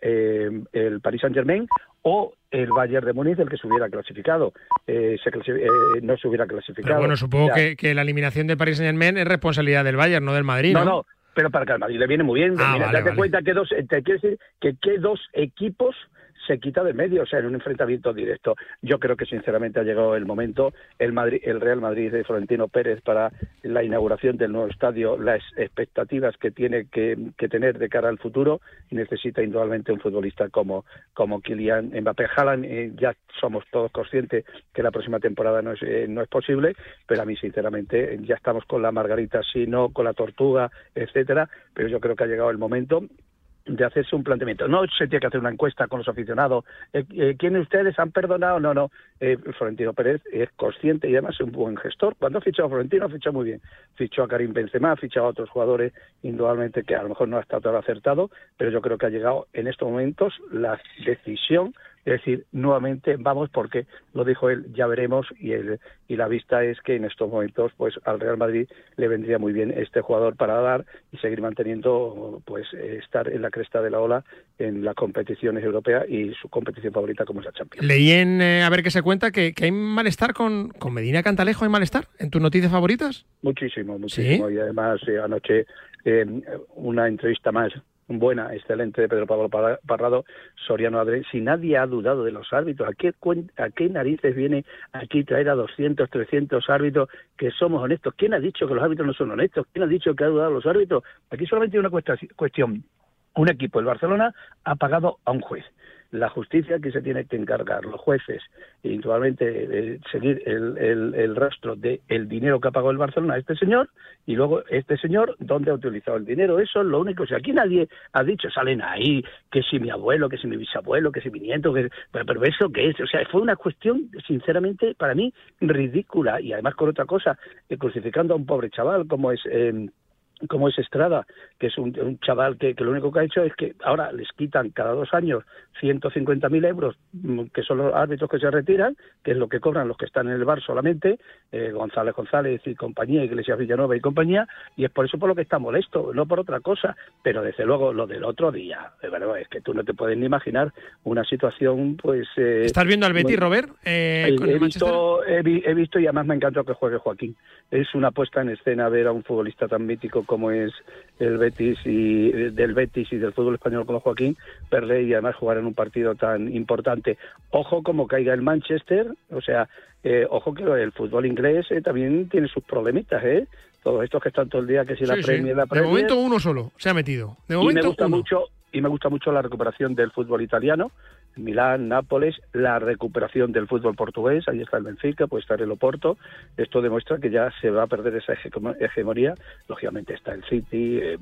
eh, el Paris Saint Germain o el Bayern de Múnich el que se hubiera clasificado, eh, se no se hubiera clasificado. bueno, supongo que, la eliminación del Paris Saint Germain es responsabilidad del Bayern, no del Madrid. No, no, pero para que al Madrid le viene muy bien. Ah, Mira, date cuenta que dos, te quiero decir que qué dos equipos se quita de medio, o sea, en un enfrentamiento directo. Yo creo que sinceramente ha llegado el momento. El, Madrid, el Real Madrid de Florentino Pérez para la inauguración del nuevo estadio, las expectativas que tiene que, tener de cara al futuro necesita indudablemente un futbolista como, como Kylian Mbappé. Haaland, eh, ya somos todos conscientes que la próxima temporada no es, eh, no es posible, pero a mí sinceramente ya estamos con la margarita, si no con la tortuga, etcétera, pero yo creo que ha llegado el momento de hacerse un planteamiento. No se tiene que hacer una encuesta con los aficionados. Eh, eh, ¿Quiénes ustedes han perdonado? No, no. Eh, Florentino Pérez es consciente y además es un buen gestor. Cuando ha fichado a Florentino, ha fichado muy bien. Fichó a Karim Benzema, ha fichado a otros jugadores, indudablemente que a lo mejor no ha estado tan acertado, pero yo creo que ha llegado en estos momentos la decisión es decir, nuevamente vamos porque, lo dijo él, ya veremos y, el, y la vista es que en estos momentos pues al Real Madrid le vendría muy bien este jugador para dar y seguir manteniendo, pues estar en la cresta de la ola en las competiciones europeas y su competición favorita como es la Champions. Leí en, eh, a ver qué se cuenta, que, hay malestar con, con Medina Cantalejo, ¿hay malestar en tus noticias favoritas? Muchísimo, muchísimo. Y además eh, anoche eh, una entrevista más buena, excelente de Pedro Pablo Parrado, Soriano Adre, si nadie ha dudado de los árbitros, ¿a qué, ¿a qué narices viene aquí traer a 200, 300 árbitros que somos honestos? ¿Quién ha dicho que los árbitros no son honestos? ¿Quién ha dicho que ha dudado los árbitros? Aquí solamente hay una cuestión. Un equipo, el Barcelona, ha pagado a un juez la justicia que se tiene que encargar, los jueces, e individualmente seguir el, el, rastro del el dinero que ha pagado el Barcelona a este señor y luego este señor dónde ha utilizado el dinero. Eso es lo único. O aquí nadie ha dicho, salen ahí, que si mi abuelo, que si mi bisabuelo, que si mi nieto, que... Pero, eso qué es. O sea, fue una cuestión, sinceramente, para mí ridícula y además con otra cosa, eh, crucificando a un pobre chaval como es... Eh, como es Estrada, que es un, chaval que, lo único que ha hecho es que ahora les quitan cada dos años 150.000 euros, mm, que son los árbitros que se retiran, que es lo que cobran los que están en el bar solamente, eh, González González y compañía, Iglesias Villanova y compañía, y es por eso por lo que está molesto, no por otra cosa, pero desde luego lo del otro día, de verdad, es que tú no te puedes ni imaginar una situación, pues... Eh, ¿Estás viendo al Betis, Robert? Eh, he, visto, he, he, visto y además me encantó que juegue Joaquín. Es una puesta en escena ver a un futbolista tan mítico como es el Betis y del Betis y del fútbol español como Joaquín, perder y además jugar en un partido tan importante. Ojo como caiga el Manchester, o sea, eh, ojo que el fútbol inglés eh, también tiene sus problemitas, ¿eh? Todos estos que están todo el día, que si la Premier, la Premier. De momento uno solo se ha metido. De momento y me gusta mucho y me gusta mucho la recuperación del fútbol italiano. Milán, Nápoles, la recuperación del fútbol portugués, ahí está el Benfica, puede estar el Oporto, esto demuestra que ya se va a perder esa hegemonía, lógicamente está el City, eh,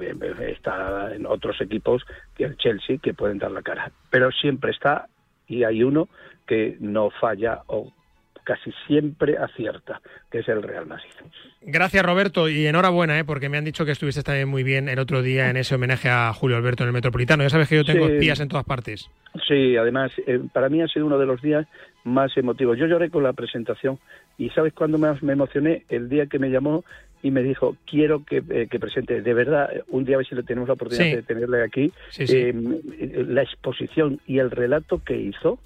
está en otros equipos que el Chelsea que pueden dar la cara, pero siempre está y hay uno que no falla o casi siempre acierta, que es el Real Madrid. Gracias Roberto y enhorabuena, ¿eh? porque me han dicho que estuviste también muy bien el otro día en ese homenaje a Julio Alberto en el Metropolitano. Ya sabes que yo tengo espías en todas partes. Sí, además eh, para mí ha sido uno de los días más emotivos. Yo lloré con la presentación y ¿sabes cuándo más me emocioné? El día que me llamó y me dijo, quiero que, eh, presente, de verdad, un día a ver si le tenemos la oportunidad de tenerle aquí, eh, la exposición y el relato que hizo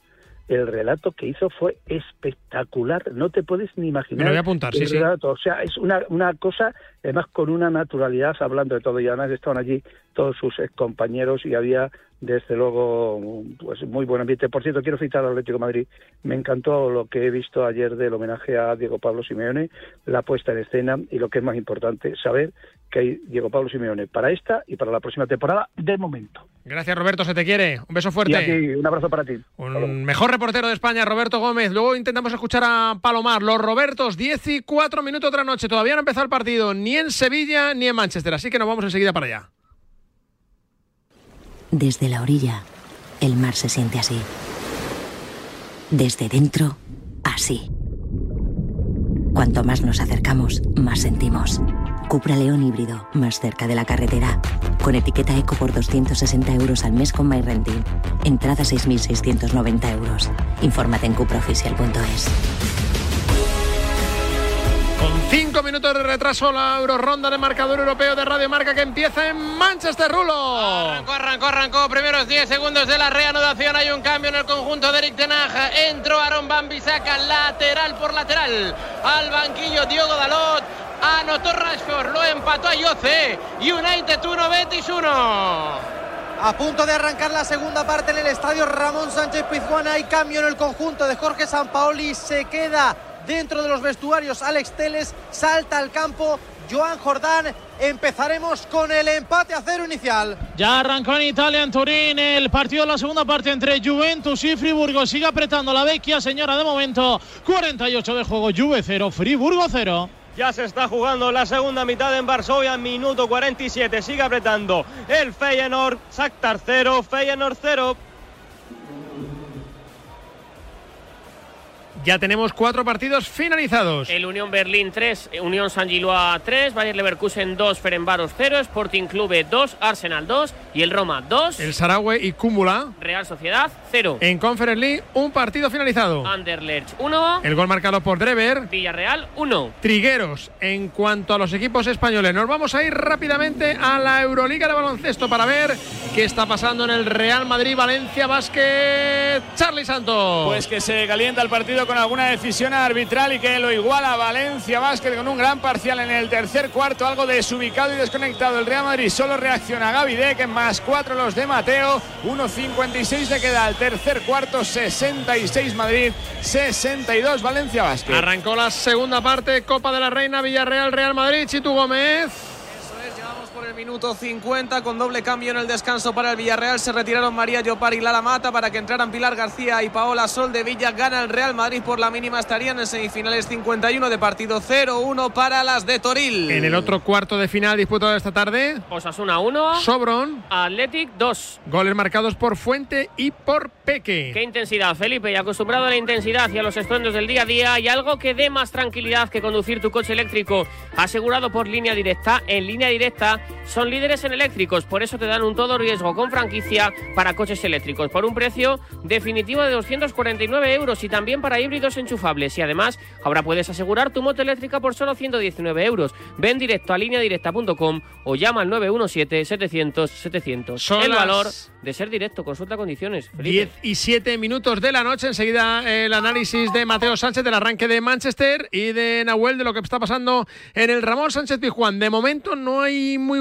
el relato que hizo fue espectacular. No te puedes ni imaginar. Me lo voy a apuntar, sí, relato. O sea, es una, una cosa, además con una naturalidad, hablando de todo. Y además estaban allí todos sus compañeros y había, desde luego, pues muy buen ambiente. Por cierto, quiero citar al Atlético de Madrid. Me encantó lo que he visto ayer del homenaje a Diego Pablo Simeone, la puesta en escena y lo que es más importante, saber que hay Diego Pablo Simeone para esta y para la próxima temporada, de momento. Gracias, Roberto, se te quiere. Un beso fuerte. un abrazo para ti. Un mejor reportero de España, Roberto Gómez. Luego intentamos escuchar a Palomar. Los Robertos, 10 y 4 minutos otra noche. Todavía no ha empezado el partido ni en Sevilla ni en Manchester, así que nos vamos enseguida para allá. Desde la orilla, el mar se siente así. Desde dentro, así. Cuanto más nos acercamos, más sentimos. Cupra León híbrido, más cerca de la carretera. Con etiqueta eco por 260 euros al mes con MyRenting. Entrada 6.690 euros. Infórmate en cupraoficial.es. Con cinco minutos de retraso la Euroronda de marcador europeo de Radio Marca que empieza en Manchester Rulo. Arrancó, arrancó, arrancó. Primeros 10 segundos de la reanudación. Hay un cambio en el conjunto de Eric Tenag. Entró Aaron Bambi, saca lateral por lateral al banquillo Diogo Dalot. Anotó Rashford, lo empató a Yoce. United 1, Betis 1. A punto de arrancar la segunda parte en el estadio Ramón Sánchez Pizjuán. Hay cambio en el conjunto de Jorge Sampaoli. Se queda dentro de los vestuarios Alex Teles. Salta al campo Joan Jordán. Empezaremos con el empate a cero inicial. Ya arrancó en Italia, en Turín, el partido de la segunda parte entre Juventus y Friburgo. Sigue apretando la vecchia señora de momento. 48 de juego, Juve 0, Friburgo 0. Ya se está jugando la segunda mitad en Varsovia, minuto 47. Sigue apretando el Feyenoord, Shakhtar 0, Feyenoord 0. Ya tenemos cuatro partidos finalizados. El Unión Berlín 3, Unión San Giloa 3, Bayer Leverkusen 2, Ferenbaros 0, Sporting Clube 2, Arsenal 2 y el Roma 2. El Saragüe y Cúmula. Real Sociedad 0. En Conference League, un partido finalizado. Anderlecht 1. El gol marcado por Drever. Villarreal 1. Trigueros. En cuanto a los equipos españoles, nos vamos a ir rápidamente a la Euroliga de baloncesto para ver qué está pasando en el Real Madrid Valencia Basket. Charlie Santos. Pues que se calienta el partido con alguna decisión arbitral y que lo iguala Valencia Basket con un gran parcial en el tercer cuarto, algo desubicado y desconectado. El Real Madrid solo reacciona Gaby Deck, más cuatro los de Mateo, 1.56 de queda al tercer cuarto, 66 Madrid, 62 Valencia Basket. Arrancó la segunda parte, Copa de la Reina, Villarreal, Real Madrid, Chitu Gómez por el minuto 50 con doble cambio en el descanso para el Villarreal. Se retiraron María Llopar y Lara Mata para que entraran Pilar García y Paola Sol de Villa. Gana el Real Madrid por la mínima. Estarían en semifinales 51 de partido 0-1 para las de Toril. En el otro cuarto de final disputado esta tarde. Osasuna 1. Sobron. Athletic 2. Goles marcados por Fuente y por Peque. Qué intensidad, Felipe. Y acostumbrado a la intensidad y a los estruendos del día a día, hay algo que dé más tranquilidad que conducir tu coche eléctrico. Asegurado por línea directa. En línea directa son líderes en eléctricos, por eso te dan un todo riesgo con franquicia para coches eléctricos por un precio definitivo de 249 euros y también para híbridos enchufables. Y además, ahora puedes asegurar tu moto eléctrica por solo 119 euros. Ven directo a lineadirecta.com o llama al 917-700-700. El valor de ser directo, consulta condiciones. 10 y 7 minutos de la noche. Enseguida el análisis de Mateo Sánchez del arranque de Manchester y de Nahuel de lo que está pasando en el Ramón Sánchez Pizjuán. De momento no hay muy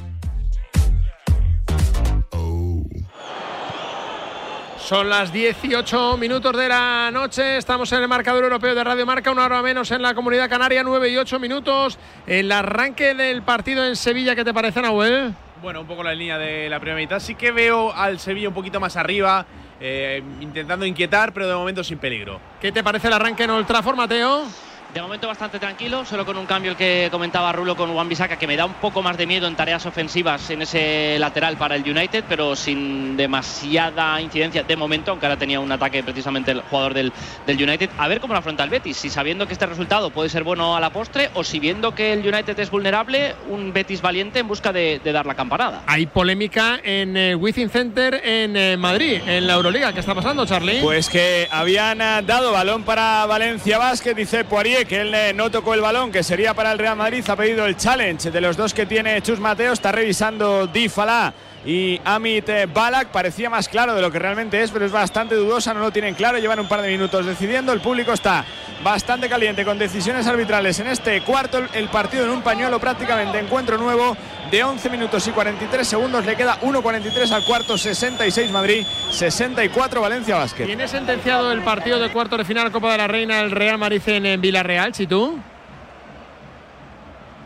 Son las 18 minutos de la noche. Estamos en el marcador europeo de Radio Marca, una hora menos en la comunidad canaria, 9 y 8 minutos. El arranque del partido en Sevilla, ¿qué te parece, Nahuel? Bueno, un poco la línea de la primera mitad. Sí que veo al Sevilla un poquito más arriba, eh, intentando inquietar, pero de momento sin peligro. ¿Qué te parece el arranque en Old Trafford, Mateo? De momento bastante tranquilo, solo con un cambio el que comentaba Rulo con Juan Bisaca, que me da un poco más de miedo en tareas ofensivas en ese lateral para el United, pero sin demasiada incidencia de momento, aunque ahora tenía un ataque precisamente el jugador del, del United. A ver cómo lo afronta el Betis, si sabiendo que este resultado puede ser bueno a la postre o si viendo que el United es vulnerable, un Betis valiente en busca de, de dar la campanada. Hay polémica en el Wizzing Center en eh, Madrid, en la Euroliga. ¿Qué está pasando, Charlie? Pues que habían eh, dado balón para Valencia Basket, dice Poirier que él no tocó el balón, que sería para el Real Madrid. Ha pedido el challenge de los dos que tiene Chus Mateo. Está revisando Di Falá y Amit Balak. Parecía más claro de lo que realmente es, pero es bastante dudosa. No lo tienen claro. Llevan un par de minutos decidiendo. El público está bastante caliente con decisiones arbitrales en este cuarto. El partido en un pañuelo prácticamente. Encuentro nuevo de 11 minutos y 43 segundos. Le queda 1.43 al cuarto. 66 Madrid, 64 Valencia Basket. ¿Tiene sentenciado el partido de cuarto de final Copa de la Reina el Real Madrid en Villarreal, si tú?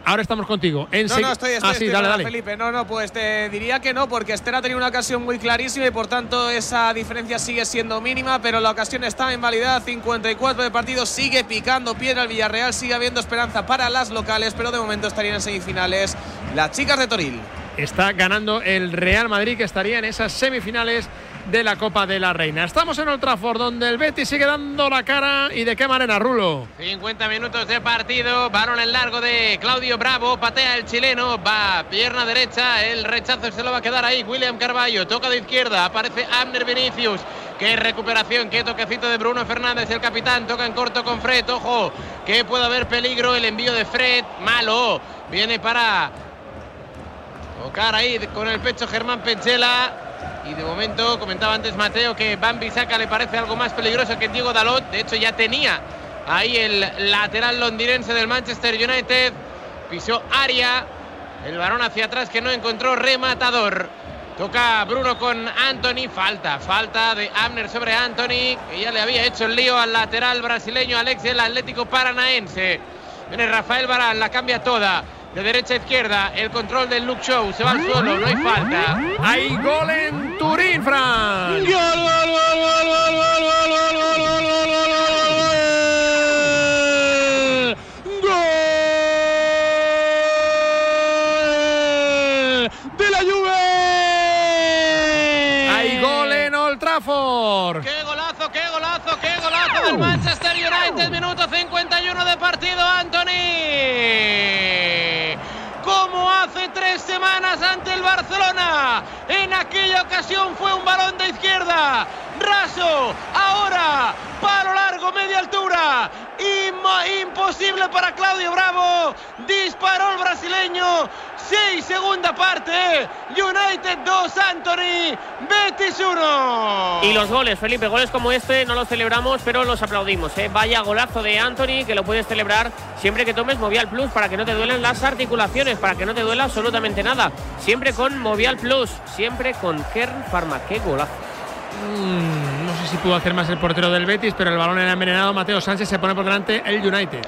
Ahora estamos contigo. No, no, estoy, estoy, ah, sí, dale, dale. Felipe. No, no, pues te diría que no, porque Esther ha tenido una ocasión muy clarísima y por tanto esa diferencia sigue siendo mínima, pero la ocasión está en validad. 54 de partido, sigue picando piedra el Villarreal, sigue habiendo esperanza para las locales, pero de momento estarían en semifinales las chicas de Toril. Está ganando el Real Madrid, que estaría en esas semifinales de la Copa de la Reina. Estamos en Old Trafford, donde el Betis sigue dando la cara y de qué manera, Rulo. 50 minutos de partido, balón en largo de Claudio Bravo, patea el chileno, va pierna derecha, el rechazo se lo va a quedar ahí William Carballo, toca de izquierda, aparece Abner Vinicius, qué recuperación, qué toquecito de Bruno Fernández, el capitán, toca en corto con Fred, ojo, que puede haber peligro, el envío de Fred, malo, viene para tocar ahí con el pecho Germán Penchela. Y de momento, comentaba antes Mateo que Bambi Saca le parece algo más peligroso que Diego Dalot. De hecho, ya tenía ahí el lateral londinense del Manchester United. Pisó área. El varón hacia atrás que no encontró rematador. Toca Bruno con Anthony. Falta, falta de Amner sobre Anthony. Que ya le había hecho el lío al lateral brasileño Alex del Atlético Paranaense. Viene Rafael Barán, la cambia toda de derecha a izquierda, el control del Luke Show, se va al suelo, no hay falta. Hay gol en Turín, Fran. Gol, gol, gol, gol, gol, gol, gol, gol, gol, gol, gol, gol de la Juve. Hay gol en Old Trafford. ¡Qué golazo, qué golazo, qué golazo del Manchester United! Minuto 51 de partido, Anthony. Ante el Barcelona. En aquella ocasión fue un balón de izquierda. Raso. Ahora, palo largo, media altura. Im- imposible para Claudio Bravo. Disparó el brasileño. 6 segunda parte. United 2, Anthony. Betis 1. Y los goles, Felipe, goles como este no los celebramos, pero los aplaudimos. ¿eh? Vaya golazo de Anthony que lo puedes celebrar siempre que tomes Movial Plus para que no te duelen las articulaciones, para que no te duela absolutamente nada. Siempre con Movial Plus, siempre con Kern Pharma. Qué golazo. Mm, no sé si pudo hacer más el portero del Betis, pero el balón era envenenado. Mateo Sánchez se pone por delante el United.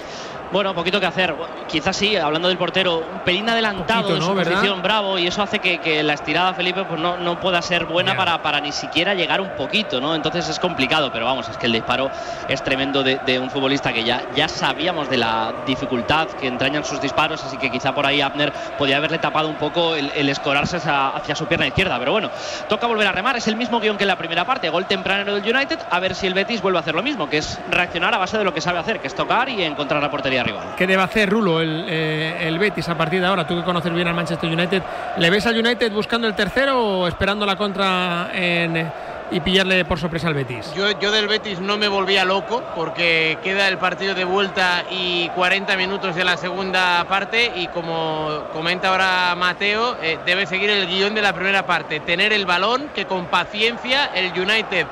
Bueno, poquito que hacer. Quizás sí, hablando del portero, un pelín adelantado Poquito, en su ¿no? ¿Verdad? posición, bravo, y eso hace que, que la estirada, Felipe, pues no, no pueda ser buena para, para ni siquiera llegar un poquito, ¿no? Entonces es complicado, pero vamos, es que el disparo es tremendo de, de un futbolista que ya, ya sabíamos de la dificultad que entrañan sus disparos, así que quizá por ahí Abner podía haberle tapado un poco el, el escorarse hacia, hacia su pierna izquierda, pero bueno, toca volver a remar, es el mismo guion que en la primera parte, gol temprano del United, a ver si el Betis vuelve a hacer lo mismo, que es reaccionar a base de lo que sabe hacer, que es tocar y encontrar la portería rival. ¿Qué debe hacer Rulo el, eh, el Betis a partir de ahora? Tú que conoces bien al Manchester United, ¿le ves al United buscando el tercero o esperando la contra en, eh, y pillarle por sorpresa al Betis? Yo, yo del Betis no me volvía loco porque queda el partido de vuelta y 40 minutos de la segunda parte y como comenta ahora Mateo, eh, debe seguir el guion de la primera parte, tener el balón que con paciencia el United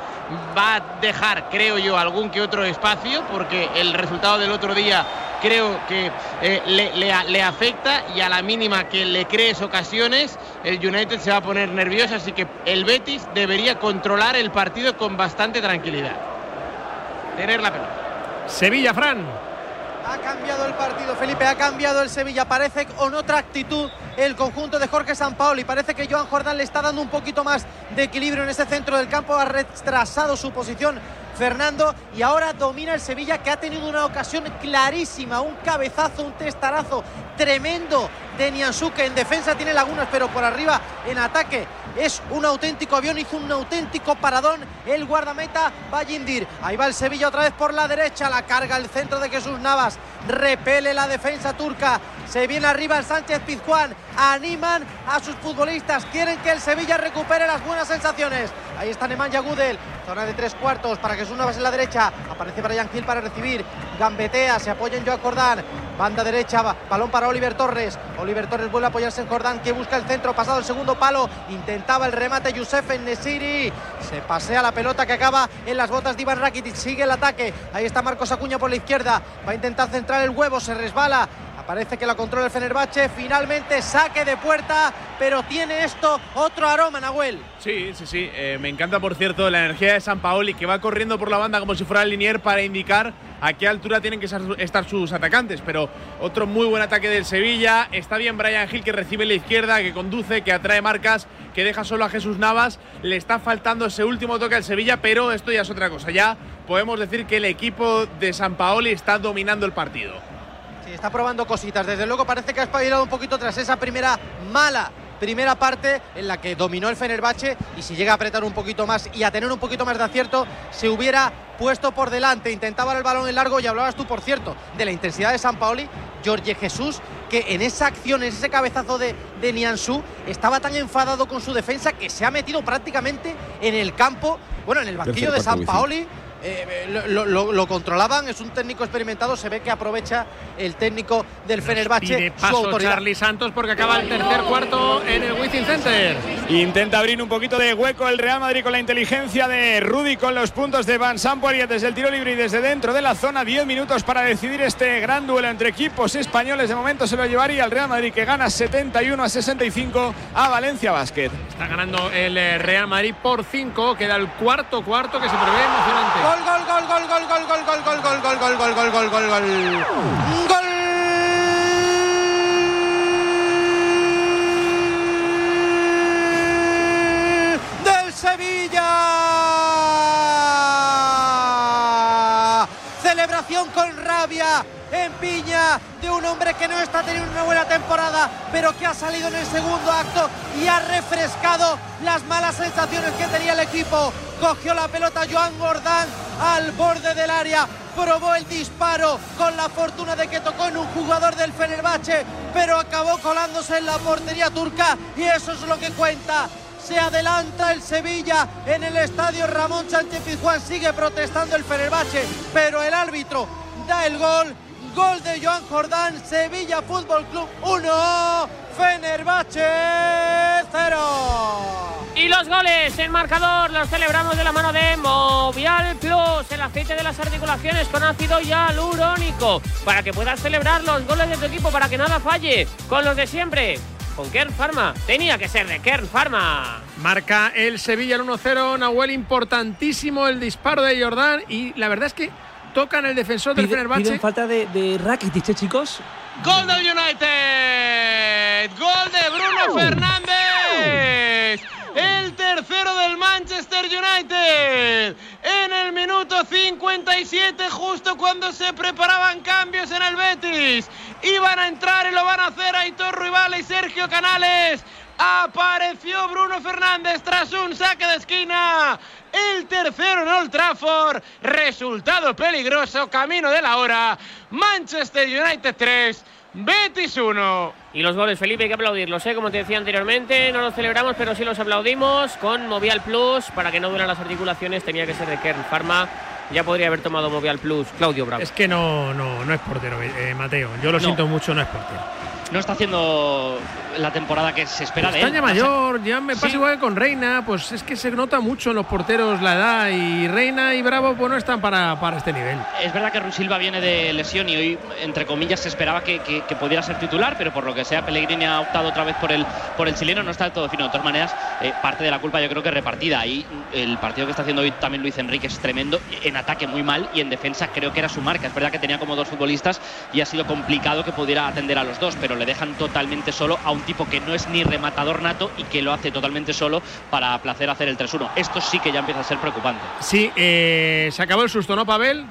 va a dejar, creo yo, algún que otro espacio porque el resultado del otro día creo que eh, le, le a- le afecta y a la mínima que le crees ocasiones, el United se va a poner nervioso, así que el Betis debería controlar el partido con bastante tranquilidad. Tener la pelota. Sevilla, Fran. Ha cambiado el partido, Felipe, ha cambiado el Sevilla. Parece con otra actitud el conjunto de Jorge Sampaoli. Parece que Joan Jordán le está dando un poquito más de equilibrio en ese centro del campo. Ha retrasado su posición Fernando y ahora domina el Sevilla que ha tenido una ocasión clarísima, un cabezazo, un testarazo tremendo de Nianzú que en defensa tiene lagunas pero por arriba en ataque es un auténtico avión, hizo un auténtico paradón el guardameta Vallindir. Ahí va el Sevilla otra vez por la derecha, la carga el centro de Jesús Navas, repele la defensa turca, se viene arriba el Sánchez Pizjuán, animan a sus futbolistas, quieren que el Sevilla recupere las buenas sensaciones. Ahí está Nemanja Gudel, zona de tres cuartos para Jesús Navas en la derecha, aparece Brian Gil para recibir, gambetea, se apoya en Joan Cordán, banda derecha, ba- balón para Oliver Torres, Oliver Torres vuelve a apoyarse en Jordán que busca el centro, pasado el segundo palo, intentaba el remate Youssef Nesiri, se pasea la pelota que acaba en las botas de Iván Rakitic, sigue el ataque, ahí está Marcos Acuña por la izquierda, va a intentar centrar el huevo, se resbala, Parece que la controla el Fenerbahce. Finalmente saque de puerta, pero tiene esto otro aroma, Nahuel. Sí, sí, sí. Eh, me encanta, por cierto, la energía de San Paoli, que va corriendo por la banda como si fuera el linier para indicar a qué altura tienen que estar sus atacantes. Pero otro muy buen ataque del Sevilla. Está bien Brian Hill, que recibe la izquierda, que conduce, que atrae marcas, que deja solo a Jesús Navas. Le está faltando ese último toque al Sevilla, pero esto ya es otra cosa. Ya podemos decir que el equipo de San Paoli está dominando el partido. Está probando cositas. Desde luego parece que ha espabilado un poquito tras esa primera mala primera parte en la que dominó el Fenerbahce. Y si llega a apretar un poquito más y a tener un poquito más de acierto, se hubiera puesto por delante, intentaba el balón en largo y hablabas tú, por cierto, de la intensidad de San Paoli, Jorge Jesús, que en esa acción, en ese cabezazo de, de Nianzú, estaba tan enfadado con su defensa que se ha metido prácticamente en el campo, bueno, en el banquillo de San Paoli eh, lo, controlaban, es un técnico experimentado, se ve que aprovecha el técnico del Fenerbahce pide paso Charlie Santos porque acaba el tercer cuarto en el Wizzing Center. Intenta abrir un poquito de hueco el Real Madrid con la inteligencia de Rudy con los puntos de Van Samporia desde el tiro libre y desde dentro de la zona. 10 minutos para decidir este gran duelo entre equipos españoles. De momento se lo llevaría el Real Madrid que gana 71 a 65 a Valencia Basket. Está ganando el eh, Real Madrid por 5. Queda el cuarto cuarto que se prevé emocionante gol, gol, gol, gol, gol, gol, gol, gol, gol, gol, gol, gol, gol, gol, gol. Gol del Sevilla. Celebración con rabia en piña de un hombre que no está teniendo una buena temporada, pero que ha salido en el segundo acto y ha refrescado las malas sensaciones que tenía el equipo. Cogió la pelota Joan Gordán al borde del área, probó el disparo con la fortuna de que tocó en un jugador del Fenerbahce, pero acabó colándose en la portería turca y eso es lo que cuenta. Se adelanta el Sevilla en el estadio Ramón Sánchez Pizjuán. Sigue protestando el Fenerbahce, pero el árbitro da el gol. Gol de Joan Jordán, Sevilla Fútbol Club 1, Fenerbahce 0. Y los goles, el marcador, los celebramos de la mano de Movial Plus, el aceite de las articulaciones con ácido hialurónico, para que puedas celebrar los goles de tu equipo, para que nada falle, con los de siempre. Con Kern Pharma. Tenía que ser de Kern Pharma. Marca el Sevilla el 1-0. Nahuel, importantísimo el disparo de Jordán. Y la verdad es que tocan el defensor del Fenerbahce. Piden falta de, de Rakitic, ¿eh, chicos. Gol del United. Gol de Bruno Fernández el tercero del Manchester United. En el minuto 57, justo cuando se preparaban cambios en el Betis. Iban a entrar y lo van a hacer Aitor Rival y Sergio Canales. Apareció Bruno Fernández tras un saque de esquina. El tercero en Old Trafford. Resultado peligroso, camino de la hora. Manchester United 3. Betis 1. Y los goles, Felipe, hay que aplaudirlos, ¿eh? como te decía anteriormente, no los celebramos, pero sí los aplaudimos con Movial Plus. Para que no duelan las articulaciones tenía que ser de Kern Pharma. Ya podría haber tomado Movial Plus, Claudio Bravo. Es que no, no, no es portero, eh, Mateo. Yo lo siento mucho, no es portero no está haciendo la temporada que se espera de él. Mayor, ya me pasa igual que con Reina, pues es que se nota mucho en los porteros la edad y Reina y Bravo pues no están para, para este nivel. Es verdad que Rusilva viene de lesión y hoy, entre comillas, se esperaba que, que, pudiera ser titular, pero por lo que sea, Pellegrini ha optado otra vez por el, por el chileno, no está del todo fino. De todas maneras, eh, parte de la culpa yo creo que repartida. Ahí el partido que está haciendo hoy también Luis Enrique es tremendo, en ataque muy mal y en defensa creo que era su marca. Es verdad que tenía como dos futbolistas y ha sido complicado que pudiera atender a los dos, pero le dejan totalmente solo a un tipo que no es ni rematador nato y que lo hace totalmente solo para placer hacer el 3-1. Esto sí que ya empieza a ser preocupante. Sí, eh, se acabó el susto, ¿no, Pavel?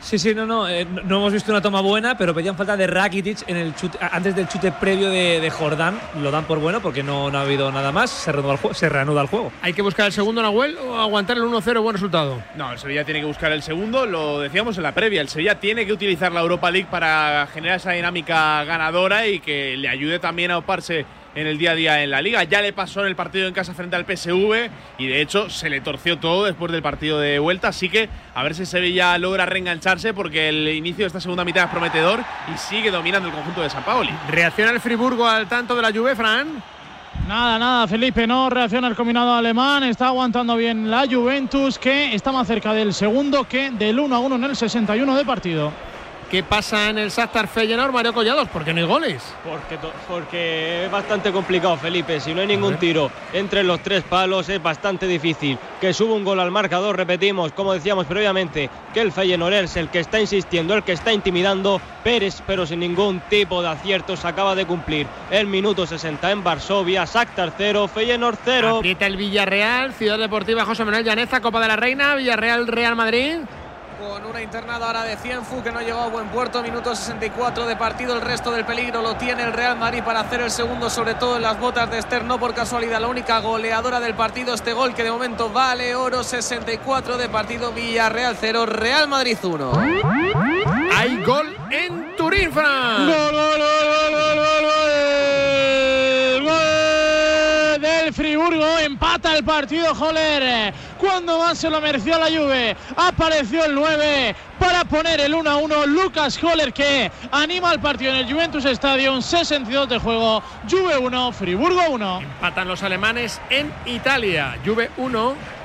Sí, sí, no, no, eh, no hemos visto una toma buena, pero pedían falta de Rakitic en el chute, antes del chute previo de, Jordán. Lo dan por bueno porque no, ha habido nada más, se reanuda, el se reanuda el juego. ¿Hay que buscar el segundo, Nahuel, o aguantar el 1-0, buen resultado? No, el Sevilla tiene que buscar el segundo, lo decíamos en la previa, el Sevilla tiene que utilizar la Europa League para generar esa dinámica ganadora y que le ayude también a oparse en el día a día en la liga. Ya le pasó en el partido en casa frente al PSV y de hecho se le torció todo después del partido de vuelta. Así que a ver si Sevilla logra reengancharse porque el inicio de esta segunda mitad es prometedor y sigue dominando el conjunto de San Paoli. ¿Reacciona el Friburgo al tanto de la Juve, Fran? Nada, nada, Felipe, no reacciona el combinado alemán, está aguantando bien la Juventus que está más cerca del segundo que del 1 a 1 en el 61 de partido. ¿Qué pasa en el Shakhtar Feyenoord, Mario Collados? ¿Por qué no hay goles? Porque, porque es bastante complicado, Felipe. Si no hay ningún tiro entre los tres palos, es bastante difícil. Que suba un gol al marcador, repetimos, como decíamos previamente, que el Feyenoord es el que está insistiendo, el que está intimidando. Pérez, pero sin ningún tipo de aciertos, acaba de cumplir el minuto 60 en Varsovia. Shakhtar 0, Feyenoord 0. Aprieta el Villarreal, Ciudad Deportiva José Manuel Llaneza, Copa de la Reina, Villarreal, Real Madrid con una internada ahora de Cienfu que no llegó a buen puerto, minuto 64 de partido, el resto del peligro lo tiene el Real Madrid para hacer el segundo, sobre todo en las botas de Esther, no por casualidad, la única goleadora del partido, este gol que de momento vale oro, 64 de partido, Villarreal 0, Real Madrid 1. Hay gol en Turín, Fran. Gol, gol, gol, gol, gol, gol, Friburgo, empata el partido, Joler cuando más se lo mereció la Juve. Apareció el 9 para poner el 1 a 1. Lucas Holler que anima el partido en el Juventus Stadium. 62 de juego. Juve 1, Friburgo 1. Empatan los alemanes en Italia. Juve 1.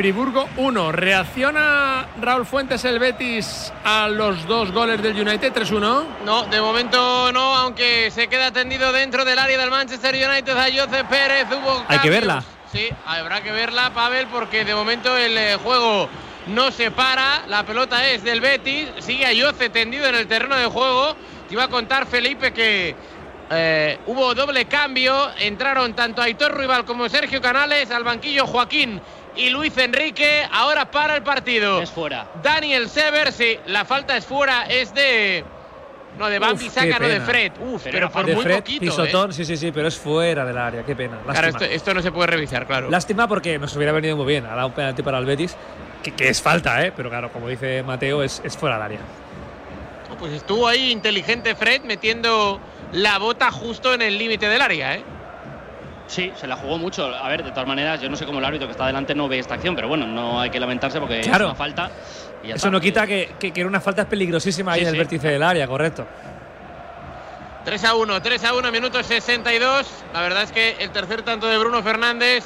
Friburgo 1. ¿Reacciona Raúl Fuentes el Betis a los dos goles del United 3-1? No, de momento no, aunque se queda tendido dentro del área del Manchester United a José Pérez. Hubo Hay que verla. Sí, habrá que verla, Pavel, porque de momento el eh, juego no se para. La pelota es del Betis. Sigue Ayoce tendido en el terreno de juego. Te iba a contar, Felipe, que eh, hubo doble cambio. Entraron tanto Aitor Ruibal como Sergio Canales al banquillo Joaquín y Luis Enrique. Ahora para el partido. Es fuera. Daniel Sever, sí, la falta es fuera, es de. No, de Bambi saca, no de Fred. Uf, pero, por de muy Fred, poquito. pisotón, ¿eh? sí, sí, sí, pero es fuera del área, qué pena. Lástima. Claro, esto, esto no se puede revisar, claro. Lástima porque nos hubiera venido muy bien. Ha dado un penalti para el Betis, que, que es falta, ¿eh? pero claro, como dice Mateo, es, es fuera del área. Pues estuvo ahí inteligente Fred metiendo la bota justo en el límite del área, ¿eh? Sí, se la jugó mucho. A ver, de todas maneras, yo no sé cómo el árbitro que está delante no ve esta acción, pero bueno, no hay que lamentarse porque Claro. es una falta. y ya Eso está. no quita que, que, que era una falta peligrosísima ahí Sí, en el sí. vértice del área, correcto. 3 a 1, 3 a 1, minuto 62. La verdad es que el tercer tanto de Bruno Fernández,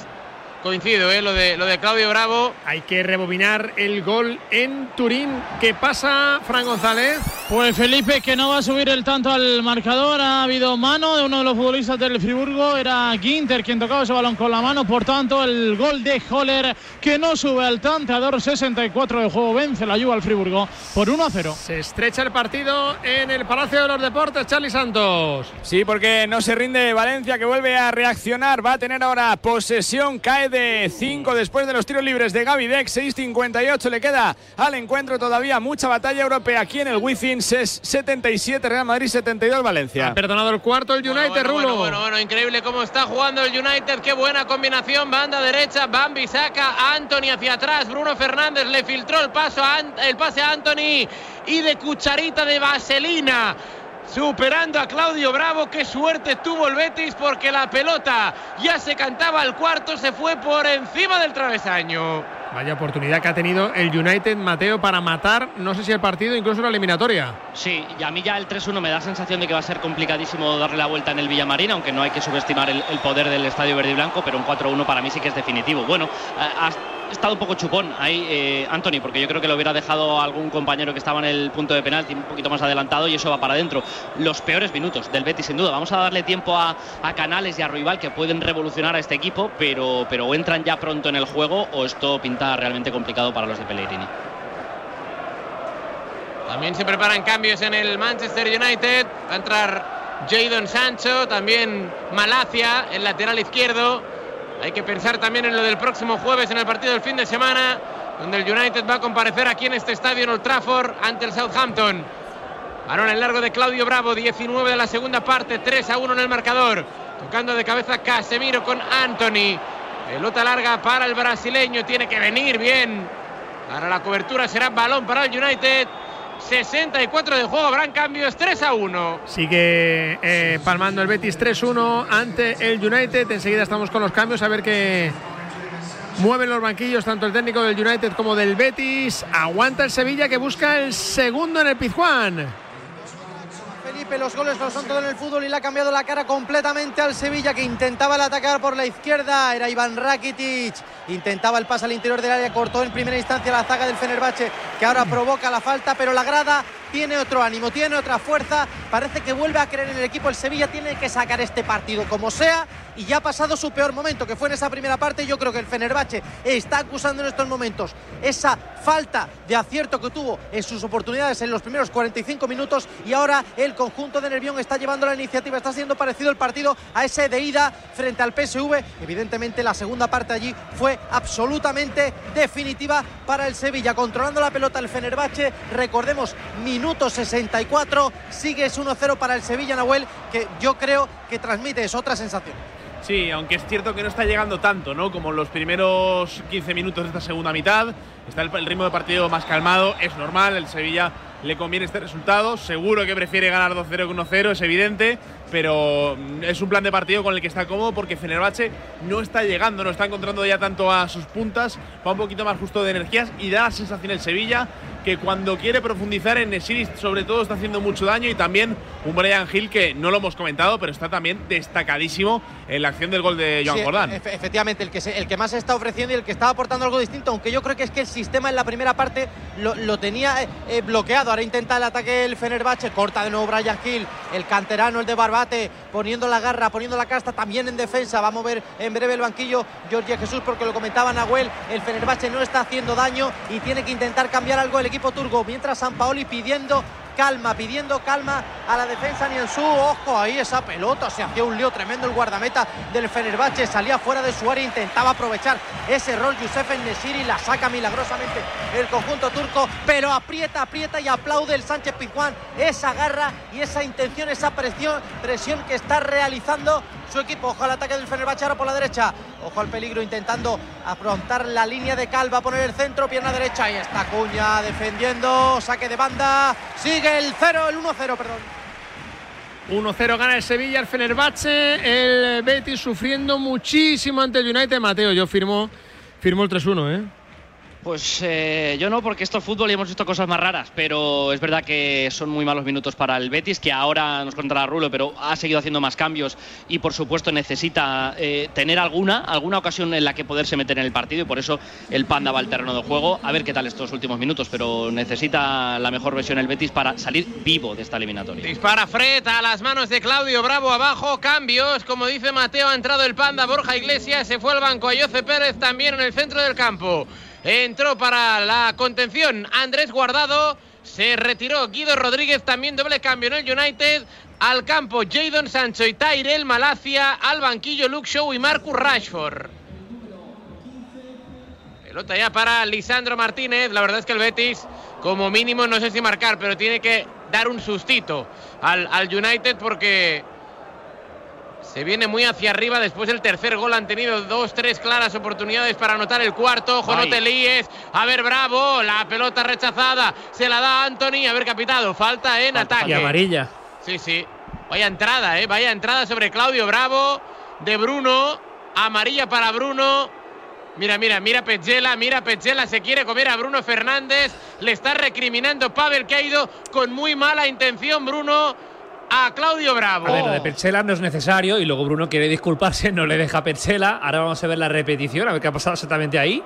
coincido, ¿eh? lo, de, lo de Claudio Bravo. Hay que rebobinar el gol en Turín. ¿Qué pasa, Fran González? Pues Felipe que no va a subir el tanto al marcador. Ha habido mano de uno de los futbolistas del Friburgo. Era Ginter quien tocaba ese balón con la mano. Por tanto, el gol de Holler que no sube al tanteador. 64 de juego. Vence la Juve al Friburgo por 1 a 0. Se estrecha el partido en el Palacio de los Deportes, Charlie Santos. Sí, porque no se rinde Valencia, que vuelve a reaccionar. Va a tener ahora posesión. Cae de 5 después de los tiros libres de Gavidec. 6.58 le queda al encuentro todavía. Mucha batalla europea aquí en el Wizzing. 77 Real Madrid, 72 Valencia. Ha perdonado el cuarto el United, bueno, Rulo. Bueno, bueno, bueno, increíble cómo está jugando el United. Qué buena combinación. Banda derecha, Bambi saca a Anthony hacia atrás. Bruno Fernández le filtró el, paso a el pase a Anthony y de cucharita de vaselina. Superando a Claudio Bravo, qué suerte tuvo el Betis porque la pelota ya se cantaba al cuarto, se fue por encima del travesaño. Vaya oportunidad que ha tenido el United, Mateo, para matar, no sé si el partido, incluso la eliminatoria. Sí, y a mí ya el 3-1 me da sensación de que va a ser complicadísimo darle la vuelta en el Villamarín, aunque no hay que subestimar el, el poder del Estadio Verde y Blanco, pero un 4-1 para mí sí que es definitivo. Bueno, ha, ha estado un poco chupón ahí eh, Anthony, porque yo creo que lo hubiera dejado algún compañero que estaba en el punto de penalti un poquito más adelantado y eso va para adentro. Los peores minutos del Betis, sin duda. Vamos a darle tiempo a, Canales y a Ruibal que pueden revolucionar a este equipo, pero, pero entran ya pronto en el juego o esto pinta realmente complicado para los de Pellegrini. También se preparan cambios en el Manchester United. Va a entrar Jadon Sancho, también Malacia, el lateral izquierdo. Hay que pensar también en lo del próximo jueves en el partido del fin de semana, donde el United va a comparecer aquí en este estadio en Old Trafford ante el Southampton. Balón en largo de Claudio Bravo, 19 de la segunda parte, 3 a 1 en el marcador. Tocando de cabeza Casemiro con Anthony. Pelota larga para el brasileño, tiene que venir bien. Para la cobertura será balón para el United. 64 de juego, gran cambio, es 3 a 1. Sigue eh, palmando el Betis 3-1 ante el United. Enseguida estamos con los cambios a ver qué mueven los banquillos, tanto el técnico del United como del Betis. Aguanta el Sevilla que busca el segundo en el Pizjuán. Los goles lo son todo en el fútbol y le ha cambiado la cara completamente al Sevilla que intentaba el atacar por la izquierda. Era Iván Rakitic. Intentaba el pase al interior del área, cortó en primera instancia la zaga del Fenerbahce que ahora provoca la falta, pero la grada tiene otro ánimo, tiene otra fuerza. Parece que vuelve a creer en el equipo. El Sevilla tiene que sacar este partido como sea y ya ha pasado su peor momento, que fue en esa primera parte. Yo creo que el Fenerbahce está acusando en estos momentos esa falta de acierto que tuvo en sus oportunidades en los primeros 45 minutos y ahora el conjunto de Nervión está llevando la iniciativa. Está siendo parecido el partido a ese de ida frente al PSV. Evidentemente la segunda parte allí fue absolutamente definitiva para el Sevilla. Controlando la pelota el Fenerbahce, recordemos, minuto 64, sigue es 1-0 para el Sevilla Nahuel, que yo creo que transmite es otra sensación. Sí, aunque es cierto que no está llegando tanto, ¿no? Como los primeros 15 minutos de esta segunda mitad. Está el, ritmo de partido más calmado, es normal, el Sevilla le conviene este resultado. Seguro que prefiere ganar 2-0 que 1-0, es evidente, pero mm, es un plan de partido con el que está cómodo porque Fenerbahce no está llegando, no está encontrando ya tanto a sus puntas, va un poquito más justo de energías y da la sensación el Sevilla que cuando quiere profundizar en Nesiri sobre todo está haciendo mucho daño y también un Brian Hill que no lo hemos comentado, pero está también destacadísimo en la acción del gol de Joan Sí, Jordán. efe- efectivamente, el que, se- el que más se está ofreciendo y el que estaba aportando algo distinto, aunque yo creo que es que el sistema en la primera parte lo, lo tenía eh, eh, bloqueado. Ahora intenta el ataque el Fenerbahce, corta de nuevo Brian Hill, el canterano, el de Barbate, poniendo la garra, poniendo la casta también en defensa. Va a mover en breve el banquillo Jorge Jesús, porque lo comentaba Nahuel, el Fenerbahce no está haciendo daño y tiene que intentar cambiar algo el equipo turco. Mientras San Paoli pidiendo calma, pidiendo calma a la defensa Nianzú. Ojo ahí esa pelota, se hacía un lío tremendo el guardameta del Fenerbahce, salía fuera de su área, intentaba aprovechar ese error Youssef Nesiri, la saca milagrosamente el conjunto turco, pero aprieta, aprieta y aplaude el Sánchez Pizjuán esa garra y esa intención, esa presión, presión que está realizando su equipo. Ojo al ataque del Fenerbahce ahora por la derecha. Ojo al peligro intentando afrontar la línea de Calva, poner el centro, pierna derecha y está Cuña defendiendo, saque de banda. Sigue el 0, el 1-0, perdón. 1-0 gana el Sevilla, el Fenerbahce, el Betis sufriendo muchísimo ante el United. Mateo, yo firmo, firmo el 3-1, ¿eh? Pues eh, yo no, porque esto es fútbol y hemos visto cosas más raras, pero es verdad que son muy malos minutos para el Betis, que ahora nos contará Rulo, pero ha seguido haciendo más cambios y por supuesto necesita eh, tener alguna, alguna ocasión en la que poderse meter en el partido y por eso el Panda va al terreno de juego. A ver qué tal estos últimos minutos, pero necesita la mejor versión el Betis para salir vivo de esta eliminatoria. Dispara Fred a las manos de Claudio Bravo abajo. Cambios, como dice Mateo, ha entrado el panda Borja Iglesias, se fue al banco Ayoce Pérez también en el centro del campo. Entró para la contención Andrés Guardado, se retiró Guido Rodríguez, también doble cambio en el United. Al campo Jadon Sancho y Tyrell Malacia, al banquillo Luke Shaw y Marcus Rashford. Pelota ya para Lisandro Martínez. La verdad es que el Betis, como mínimo, no sé si marcar, pero tiene que dar un sustito al, al United porque se viene muy hacia arriba. Después del tercer gol han tenido dos, tres claras oportunidades para anotar el cuarto. Ojo, no Ay. te líes. A ver, bravo. La pelota rechazada. Se la da Anthony. A ver, capitado. Falta en ataque. Y amarilla. Sí, sí. Vaya entrada, ¿eh? Vaya entrada sobre Claudio Bravo. De Bruno. Amarilla para Bruno. Mira, mira, mira Petzela, mira Petzela, se quiere comer a Bruno Fernández, le está recriminando Pavel que ha ido con muy mala intención Bruno a Claudio Bravo. A ver, lo de Petzela no es necesario y luego Bruno quiere disculparse, no le deja Petzela. Ahora vamos a ver la repetición, a ver qué ha pasado exactamente ahí.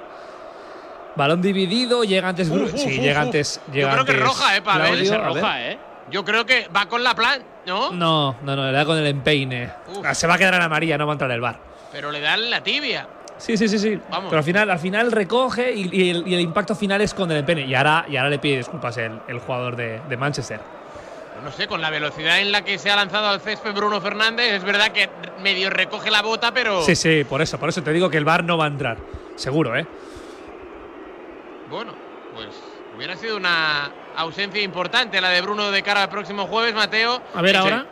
Balón dividido, llega antes. Bru- Uf, uf, sí, uf, llega antes. Yo llega creo que es antes roja, eh, Pavel. Claudio, ver. roja, eh. Yo creo que va con la plan, ¿no? No, no, no, le da con el empeine. Ah, Se va a quedar en amarilla, no va a entrar el bar. Pero le dan la tibia. Sí, sí, sí, sí. Vamos. Pero al final, al final recoge y, y el, y el impacto final es con el empeine. Y ahora, y ahora le pide disculpas el, el jugador de, de Manchester. No sé, con la velocidad en la que se ha lanzado al césped Bruno Fernández, es verdad que medio recoge la bota, pero Sí, sí, por eso, por eso te digo que el bar no va a entrar. Seguro, ¿eh? bueno, pues hubiera sido una ausencia importante la de Bruno de cara al próximo jueves, Mateo. A ver ahora.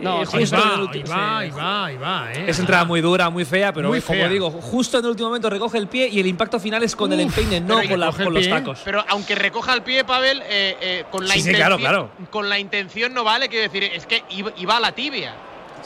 No, ahí justo en el va, último- va, sí. ahí va, ahí va, ¿eh? Es entrada muy dura, muy fea, pero Muy como fea. digo, justo en el último momento recoge el pie y el impacto final es con el empeine, no con, la- con los tacos. Pero aunque recoja el pie, Pavel, eh, eh, con la Sí, sí, intención, claro, claro. con la intención no vale, quiero decir, es que iba, iba a la tibia.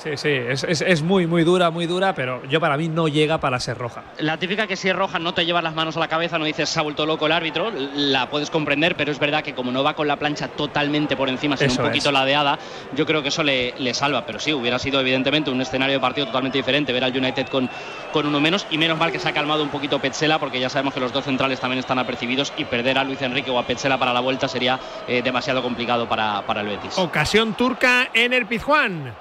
Sí, sí, es, es, es, muy, muy dura, muy dura, pero yo para mí no llega para ser roja. La típica que si es roja no te llevas las manos a la cabeza, no dices se ha vuelto loco el árbitro, la puedes comprender, pero es verdad que como no va con la plancha totalmente por encima, sino Eso un poquito es. ladeada, yo creo que eso le, le salva. Pero sí, hubiera sido evidentemente un escenario de partido totalmente diferente, ver al United con, con uno menos, y menos mal que se ha calmado un poquito Petzela, porque ya sabemos que los dos centrales también están apercibidos, y perder a Luis Enrique o a Petzela para la vuelta sería eh, demasiado complicado para, para el Betis. Ocasión turca en el Pizjuán.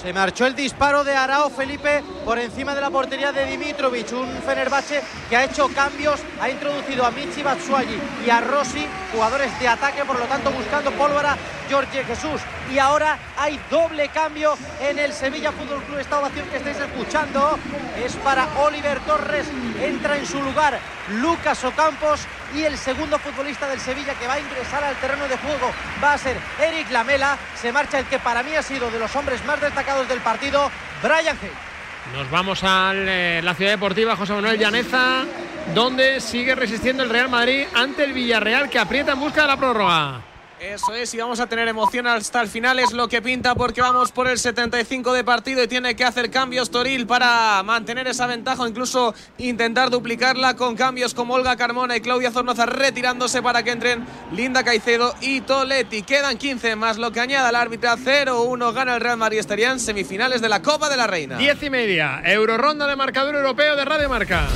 Se marchó el disparo de Arao Felipe por encima de la portería de Dimitrovic, un Fenerbahce que ha hecho cambios, ha introducido a Michi Batshuayi y a Rossi, jugadores de ataque, por lo tanto buscando pólvora Jorge Jesús. Y ahora hay doble cambio en el Sevilla Fútbol Club. Esta ovación que estáis escuchando es para Oliver Torres, entra en su lugar Lucas Ocampos y el segundo futbolista del Sevilla que va a ingresar al terreno de juego va a ser Eric Lamela. Se marcha el que para mí ha sido de los hombres más destacados del partido, Brian Hay. Nos vamos a la ciudad deportiva José Manuel Llaneza, donde sigue resistiendo el Real Madrid ante el Villarreal que aprieta en busca de la prórroga. Eso es, y vamos a tener emoción hasta el final, es lo que pinta porque vamos por el 75 de partido y tiene que hacer cambios Toril para mantener esa ventaja incluso intentar duplicarla con cambios como Olga Carmona y Claudia Zornoza retirándose para que entren Linda Caicedo y Toletti. Quedan 15 más lo que añada el árbitro 0-1 gana el Real Madrid, estarían semifinales de la Copa de la Reina. 10 y media, Euroronda de marcador europeo de Radio Marca.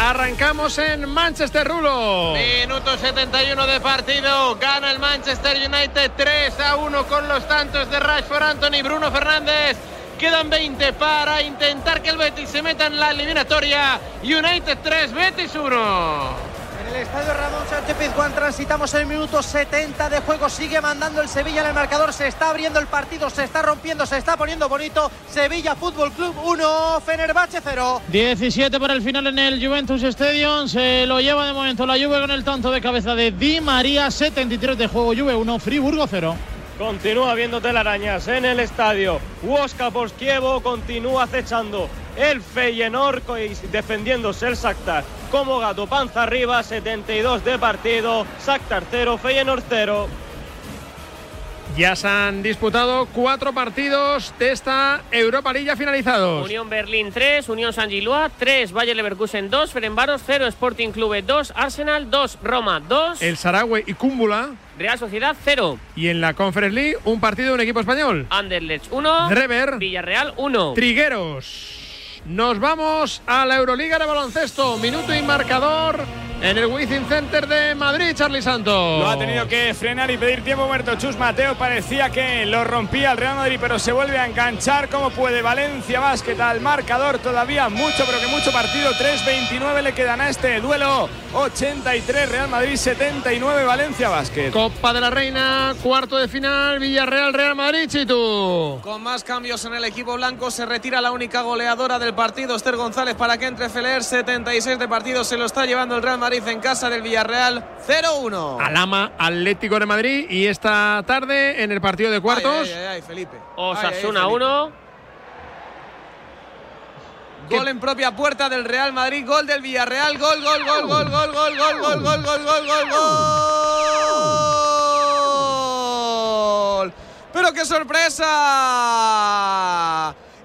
Arrancamos en Manchester Rulo. Minuto 71 de partido. Gana el Manchester United 3 a 1 con los tantos de Rashford, Anthony, Bruno Fernández. Quedan 20 para intentar que el Betis se meta en la eliminatoria. United 3, Betis 1. El estadio Ramón Sánchez Pizjuán transitamos el minuto 70 de juego. Sigue mandando el Sevilla en el marcador. Se está abriendo el partido, se está rompiendo, se está poniendo bonito. Sevilla Fútbol Club 1, Fenerbahce 0. 17 para el final en el Juventus Stadium. Se lo lleva de momento la Juve con el tanto de cabeza de Di María. 73 de juego, Juve 1, Friburgo 0. Continúa viendo telarañas en el estadio. Huosca Poskievo continúa acechando el Feyenoord defendiéndose el Shakhtar como gato panza arriba, 72 de partido, Shakhtar 0, Feyenoord 0. Ya se han disputado cuatro partidos de esta Europa League finalizados. Unión Berlín 3, Unión San Gilois 3, Bayer Leverkusen 2, Ferenbaros 0, Sporting Clube 2, Arsenal 2, Roma 2. El Saragüe y Cúmbula. Real Sociedad 0. Y en la Conference League, un partido de un equipo español. Anderlecht 1. Rever. Villarreal 1. Trigueros. Nos vamos a la Euroliga de baloncesto. Minuto y marcador en el Wizzing Center de Madrid, Charlie Santos. Lo ha tenido que frenar y pedir tiempo muerto Chus Mateo. Parecía que lo rompía el Real Madrid, pero se vuelve a enganchar como puede. Valencia Basket al marcador. Todavía mucho, pero que mucho partido. 3-29 le quedan a este duelo. 83 Real Madrid, 79 Valencia Basket. Copa de la Reina, cuarto de final, Villarreal, Real Madrid, Chitu. Con más cambios en el equipo blanco, se retira la única goleadora del partido, Esther González, para que entre Feler. 76 de partido se lo está llevando el Real Madrid en casa del Villarreal 0-1. Alama Atlético de Madrid y esta tarde en el partido de cuartos. Ay, ay, ay, Felipe. Osasuna 1. Gol en propia puerta del Real Madrid, gol del Villarreal, gol, gol, gol, gol, gol, gol, gol, gol, gol, gol, gol, gol, gol. Pero qué sorpresa.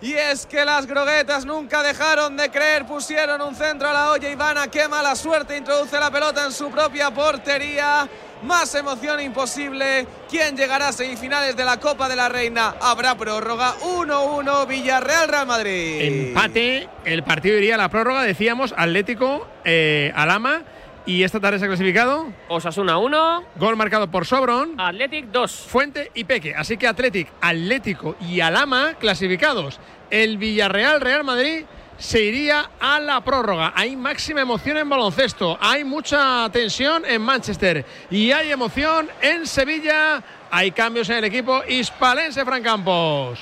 Y es que las groguetas nunca dejaron de creer, pusieron un centro a la olla. Ivana, qué mala suerte, introduce la pelota en su propia portería. Más emoción imposible. ¿Quién llegará a semifinales de la Copa de la Reina? Habrá prórroga 1-1 Villarreal Real Madrid. Empate, el partido iría a la prórroga, decíamos, Atlético, eh, Alama. ¿Y esta tarde se ha clasificado? Osasuna 1. Gol marcado por Sobron. Athletic 2. Fuente y Peque. Así que Athletic, Atlético y Alama clasificados. El Villarreal, Real Madrid se iría a la prórroga. Hay máxima emoción en baloncesto, hay mucha tensión en Manchester y hay emoción en Sevilla. Hay cambios en el equipo hispalense, Fran Campos.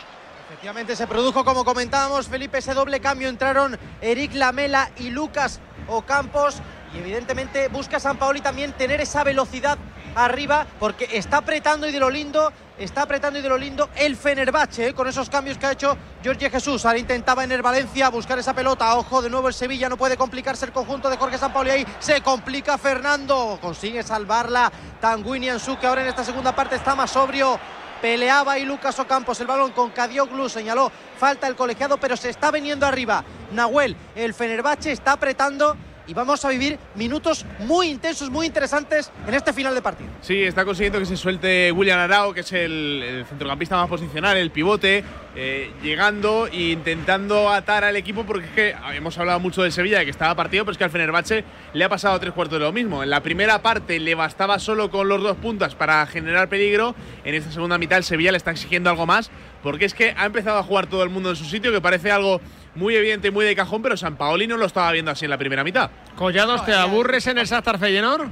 Efectivamente se produjo, como comentábamos, Felipe, ese doble cambio. Entraron Eric Lamela y Lucas Ocampos. Y evidentemente busca San Paoli también tener esa velocidad arriba porque está apretando y de lo lindo, está apretando y de lo lindo el Fenerbahce ¿eh? con esos cambios que ha hecho Jorge Jesús. Ahora intentaba en el Valencia buscar esa pelota. Ojo, de nuevo el Sevilla no puede complicarse el conjunto de Jorge Sampaoli ahí. Se complica Fernando, consigue salvarla Tanguini Ansu que ahora en esta segunda parte está más sobrio. Peleaba ahí Lucas Ocampos el balón con Cadioglu, señaló falta el colegiado, pero se está viniendo arriba. Nahuel, el Fenerbahce está apretando y vamos a vivir minutos muy intensos, muy interesantes en este final de partido. Sí, está consiguiendo que se suelte William Arao, que es el, centrocampista más posicional, el pivote, eh, llegando e intentando atar al equipo, porque es que hemos hablado mucho del Sevilla, de que estaba partido, pero es que al Fenerbahce le ha pasado tres cuartos de lo mismo. En la primera parte le bastaba solo con los dos puntas para generar peligro, en esta segunda mitad el Sevilla le está exigiendo algo más, porque es que ha empezado a jugar todo el mundo en su sitio, que parece algo muy evidente, muy de cajón, pero San Paoli no lo estaba viendo así en la primera mitad. Collados, ¿te aburres en el Shakhtar Feyenoord?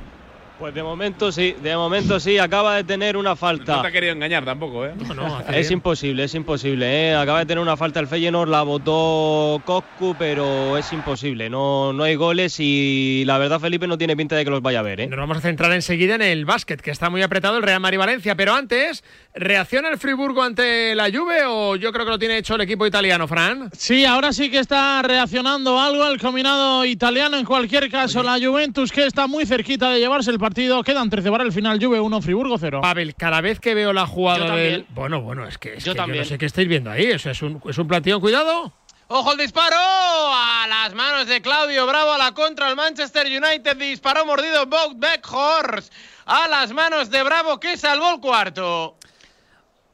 Pues de momento sí, de momento sí, acaba de tener una falta. No te ha querido engañar tampoco, ¿eh? No, no, Es bien. imposible, es imposible. ¿eh? Acaba de tener una falta el Feyenoord, la votó Coscu, pero es imposible. No, no hay goles y la verdad Felipe no tiene pinta de que los vaya a ver. ¿eh? Nos vamos a centrar enseguida en el básquet, que está muy apretado el Real Madrid-Valencia. Pero antes, ¿reacciona el Friburgo ante la Juve o yo creo que lo tiene hecho el equipo italiano, Fran? Sí, ahora sí que está reaccionando algo el combinado italiano. En cualquier caso, la Juventus que está muy cerquita de llevarse el partido. Quedan 13 para el final. Juve 1, Friburgo 0. Pavel, cada vez que veo la Yo jugada del. Bueno, bueno, es que, es Yo que yo también. no sé qué estáis viendo ahí. Eso es un, es un plantillón. Cuidado. Ojo el disparo a las manos de Claudio Bravo a la contra el Manchester United disparó mordido Bout Beckhorst a las manos de Bravo que salvó el cuarto.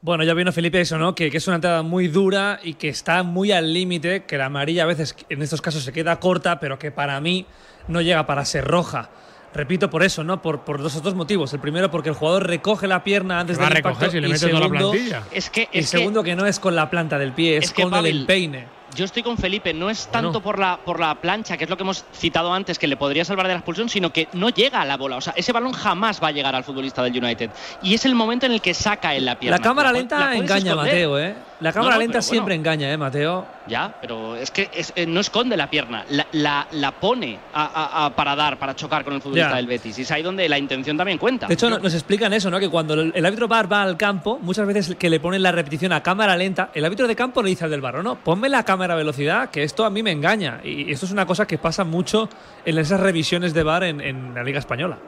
Bueno, ya vino Felipe eso, ¿no? Que, que es una entrada muy dura y que está muy al límite, que la amarilla a veces en estos casos se queda corta, pero que para mí no llega para ser roja. Repito por eso, ¿no? Por, por dos, dos motivos. El primero, porque el jugador recoge la pierna antes a del recoger impacto. si le y toda la segundo- plantilla. Es que, es que segundo, que no es con la planta del pie, es, Es que, con el empeine. Yo estoy con Felipe, no es Bueno. tanto por la, por la plancha, que es lo que hemos citado antes, que le podría salvar de la expulsión, sino que no llega a la bola. O sea, ese balón jamás va a llegar al futbolista del United. Y es el momento en el que saca en la pierna. La cámara la lenta engaña, esconder. Mateo, ¿eh? La cámara no, lenta siempre bueno. engaña, ¿eh, Mateo? Ya, pero es que es- eh, no esconde la pierna, la, la- la pone a- a- a- para dar, para chocar con el futbolista Ya. del Betis. Y es ahí donde la intención también cuenta. De hecho, no- nos explican eso, ¿no? Que cuando el, el árbitro bar va al campo, muchas veces que le ponen la repetición a cámara lenta, el árbitro de campo le dice al del barro, no, ponme la cámara a velocidad, que esto a mí me engaña. Y esto es una cosa que pasa mucho en esas revisiones de bar en, en la Liga Española.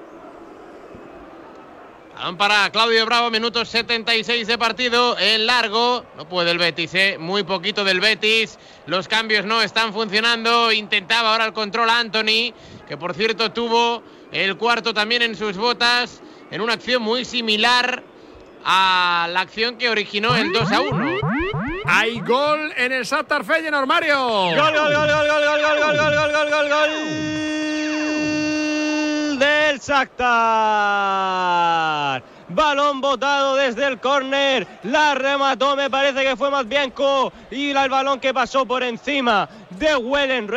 Para Claudio Bravo, minutos 76 de partido en largo. No puede el Betis, ¿eh? muy poquito del Betis. Los cambios no están funcionando. Intentaba ahora el control Anthony, que por cierto tuvo el cuarto también en sus botas, en una acción muy similar a la acción que originó el 2 a 1. Hay gol en el Shakhtar Feyenoord, Mario. Gol, gol, gol, gol, gol, gol, gol, gol, gol, gol, gol, gol, gol del Shakhtar. Balón botado desde el córner, la remató, me parece que fue Matvienko y la- el balón que pasó por encima de Wellen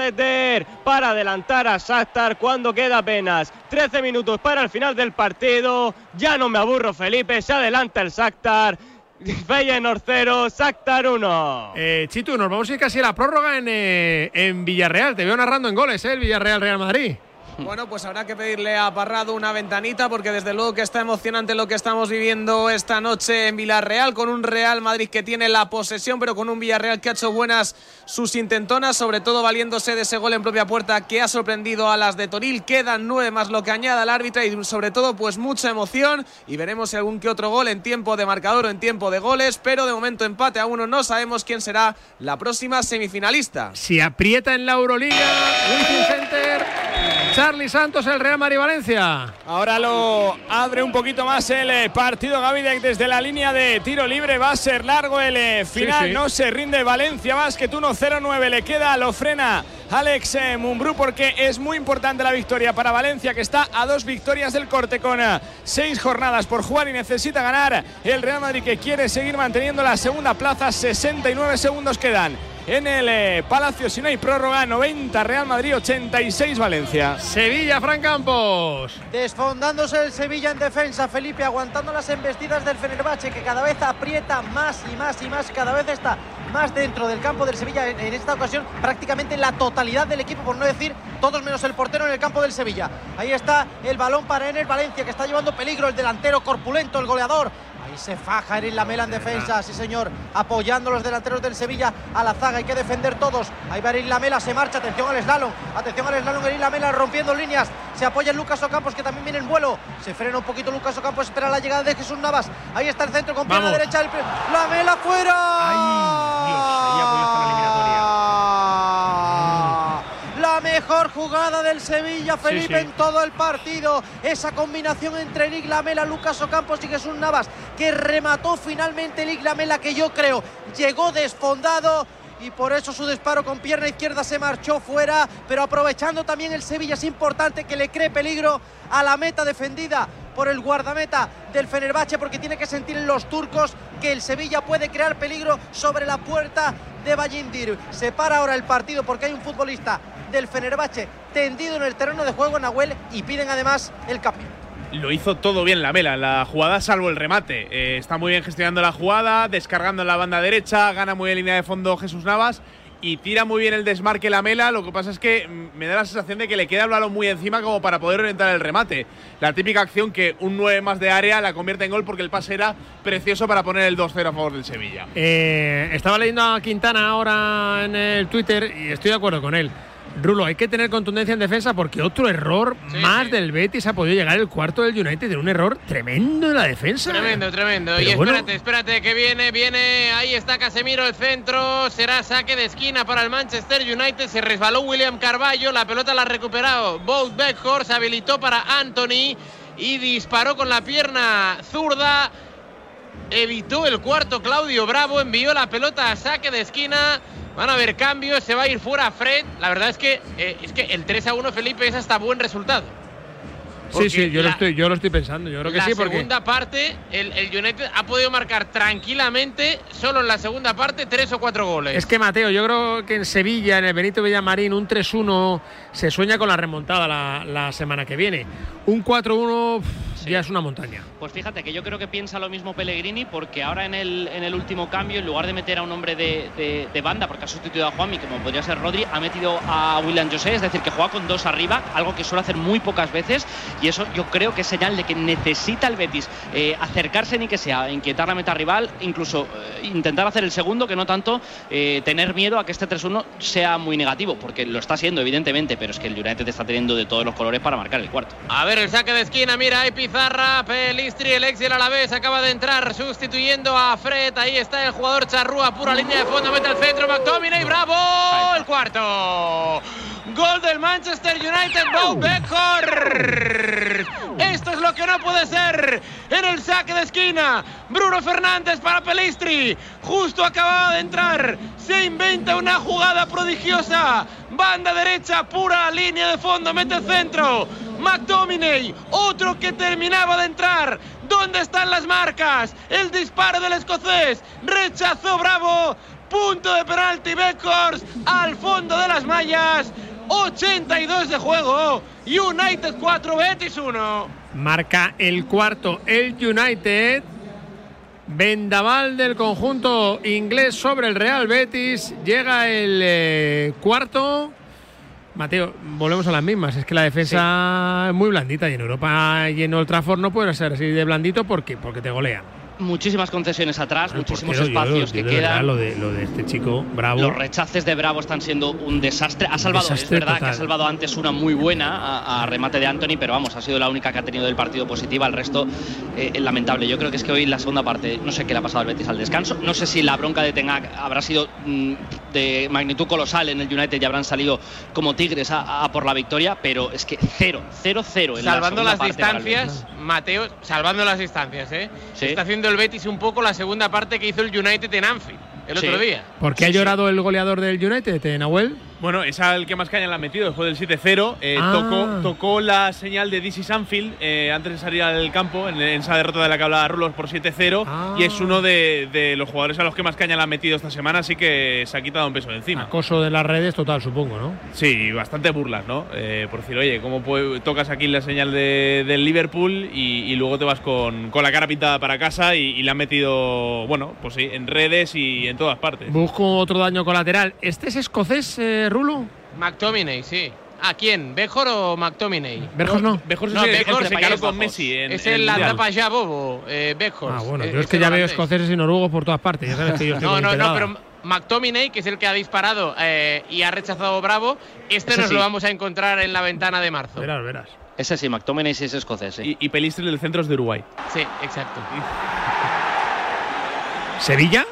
para adelantar a Shakhtar cuando queda apenas 13 minutos para el final del partido. Ya no me aburro, Felipe, se adelanta el Shakhtar. Feyenoord 0, Shakhtar 1. Eh, Chitu, nos vamos a ir casi a la prórroga en, eh, en Villarreal. Te veo narrando en goles, ¿eh? El Villarreal-Real Madrid. Bueno, pues habrá que pedirle a Parrado una ventanita porque desde luego que está emocionante lo que estamos viviendo esta noche en Villarreal con un Real Madrid que tiene la posesión pero con un Villarreal que ha hecho buenas sus intentonas, sobre todo valiéndose de ese gol en propia puerta que ha sorprendido a las de Toril. Quedan nueve más lo que añada el árbitro y sobre todo pues mucha emoción y veremos si algún que otro gol en tiempo de marcador o en tiempo de goles, pero de momento empate a uno, no sabemos quién será la próxima semifinalista. Si aprieta en la Euroliga, Wizzing Center, Charlie Santos, el Real Madrid-Valencia. Ahora lo abre un poquito más el eh, partido Gavidec desde la línea de tiro libre. Va a ser largo el eh, final. Sí, sí. No se rinde Valencia Basket 1-0-9. Le queda, lo frena Alex eh, Mumbrú porque es muy importante la victoria para Valencia que está a dos victorias del corte con seis jornadas por jugar y necesita ganar el Real Madrid que quiere seguir manteniendo la segunda plaza. 69 segundos quedan. En el eh, Palacio, si no hay prórroga, 90 Real Madrid, 86 Valencia. Sevilla, Fran Campos. Desfondándose el Sevilla en defensa, Felipe aguantando las embestidas del Fenerbahce que cada vez aprieta más y más y más, cada vez está más dentro del campo del Sevilla en, en esta ocasión prácticamente la totalidad del equipo, por no decir todos menos el portero en el campo del Sevilla. Ahí está el balón para Ener Valencia que está llevando peligro el delantero corpulento, el goleador. Ahí se faja Erin Lamela en defensa, sí señor, apoyando a los delanteros del Sevilla a la zaga, hay que defender todos. Ahí va Erin Lamela, se marcha, atención al slalom, atención al slalom, Erin Lamela rompiendo líneas, se apoya en Lucas Ocampos que también viene en vuelo, se frena un poquito Lucas Ocampos, espera la llegada de Jesús Navas, ahí está el centro con pierna Vamos. derecha, el... Lamela fuera. La mejor jugada del Sevilla, Felipe, sí. en todo el partido. Esa combinación entre Eric Lamela, Lucas Ocampos y Jesús Navas, que remató finalmente Eric Lamela, que yo creo llegó desfondado. Y por eso su disparo con pierna izquierda se marchó fuera. Pero aprovechando también el Sevilla, es importante que le cree peligro a la meta defendida por el guardameta del Fenerbahce, porque tiene que sentir en los turcos que el Sevilla puede crear peligro sobre la puerta de Bayindir. Se para ahora el partido porque hay un futbolista del Fenerbahce tendido en el terreno de juego, Nahuel, y piden además el cambio. Lo hizo todo bien la Mela la jugada, salvo el remate. Eh, está muy bien gestionando la jugada, descargando en la banda derecha, gana muy bien línea de fondo Jesús Navas y tira muy bien el desmarque la Mela. Lo que pasa es que mm, me da la sensación de que le queda el balón muy encima como para poder orientar el remate. La típica acción que un 9 más de área la convierte en gol porque el pase era precioso para poner el 2-0 a favor del Sevilla. Eh, estaba leyendo a Quintana ahora en el Twitter y estoy de acuerdo con él. Rulo, hay que tener contundencia en defensa porque otro error más del Betis ha podido llegar el cuarto del United de un error tremendo en la defensa. Tremendo, tremendo. Pero y bueno. espérate, espérate, que viene, viene. Ahí está Casemiro, el centro. Será saque de esquina para el Manchester United. Se resbaló William Carballo. La pelota la ha recuperado. Boat Beckhorst habilitó para Anthony y disparó con la pierna zurda. Evitó el cuarto Claudio Bravo. Envió la pelota a saque de esquina. Van a haber cambios. Se va a ir fuera Fred. La verdad es que, eh, es que el 3 a 1, Felipe, es hasta buen resultado. Sí, sí, yo lo, la- estoy, yo lo estoy pensando. Yo creo que la sí, porque. segunda parte, el, el United ha podido marcar tranquilamente, solo en la segunda parte, tres o cuatro goles. Es que Mateo, yo creo que en Sevilla, en el Benito Villamarín, un 3-1 se sueña con la remontada la, la semana que viene. Un 4-1 ya es una montaña. Pues fíjate que yo creo que piensa lo mismo Pellegrini porque ahora en el, en el último cambio, en lugar de meter a un hombre de, de- de banda, porque ha sustituido a Juanmi, como podría ser Rodri, ha metido a William José, es decir, que juega con dos arriba, algo que suele hacer muy pocas veces y eso yo creo que es señal de que necesita el Betis eh, acercarse ni que sea, inquietar la meta rival, incluso eh, intentar hacer el segundo, que no tanto eh, tener miedo a que este 3-1 sea muy negativo, porque lo está siendo evidentemente, pero es que el United está teniendo de todos los colores para marcar el cuarto. A ver el saque de esquina, mira, hay pizarra, Pelistri, el ex y el Alavés acaba de entrar sustituyendo a Fred, ahí está el jugador Charrúa, pura línea de fondo, mete el centro, McTominay, bravo, el cuarto. Gol del Manchester United, Bob Beckhorst. Lo que no puede ser en el saque de esquina. Bruno Fernández para Pelistri. Justo acababa de entrar. Se inventa una jugada prodigiosa. Banda derecha, pura línea de fondo, mete el centro. McTominay, otro que terminaba de entrar. ¿Dónde están las marcas? El disparo del escocés. Rechazó Bravo. Punto de penalti Beckhorst al fondo de las mallas. 82 de juego. United 4, Betis 1. Marca el cuarto el United. Vendaval del conjunto inglés sobre el Real Betis. Llega el eh, cuarto. Mateo, volvemos a las mismas. Es que la defensa es muy blandita y en Europa y en Old Trafford no puede ser así de blandito porque, porque te golean. Muchísimas concesiones atrás, muchísimos portero, yo- espacios yo que de verdad, quedan. Lo de, lo de este chico, bravo. Los rechaces de Bravo están siendo un desastre. Ha salvado, Desastre es verdad que ha salvado antes una muy buena a, a remate de Anthony, pero vamos, ha sido la única que ha tenido del partido positiva. El resto, eh, lamentable. Yo creo que es que hoy la segunda parte, no sé qué le ha pasado al Betis al descanso. No sé si la bronca de Ten Hag habrá sido mm, de magnitud colosal en el United y habrán salido como tigres a, a por la victoria, pero es que cero, cero, cero. En Salvando las distancias, Mateo, salvando las distancias, ¿eh? Sí. Está haciendo el Betis un poco la segunda parte que hizo el United en Anfield el Sí. otro día. ¿Por qué ha llorado el goleador del United, eh, Nahuel? Bueno, es al que más caña le ha metido después del 7-0. Eh, Ah. tocó, tocó la señal de DC Sanfield eh, antes de salir al campo en, en esa derrota de la que hablaba Rulos por 7-0. Ah. Y es uno de, de los jugadores a los que más caña le ha metido esta semana, así que se ha quitado un peso de encima. Acoso de las redes total, supongo, ¿no? Sí, bastante burlas, ¿no? Eh, por decir, oye, ¿cómo puede- tocas aquí la señal de- del Liverpool y, y luego te vas con, con la cara pintada para casa y, y le han metido, bueno, pues sí, en redes y en todas partes. Busco otro daño colateral. ¿Este es escocés, eh, Rulo? McTominay, sí. ¿A quién? ¿Bejor o McTominay? No. Bejor No, Bejor se con Messi en, Es en. Andapa ya bobo, eh, Bejor. Ah, bueno, Eh, yo es es que ya veo escoceses y noruegos por todas partes. Ya sabes que yo estoy No, no, no, pero McTominay, que es el que ha disparado eh, y ha rechazado Bravo, este Ese nos sí. lo vamos a encontrar en la ventana de marzo. Verás, verás. Ese sí, McTominay sí es escocés. Y, y Pelistri del centro es de Uruguay. Sí, exacto. ¿Sevilla?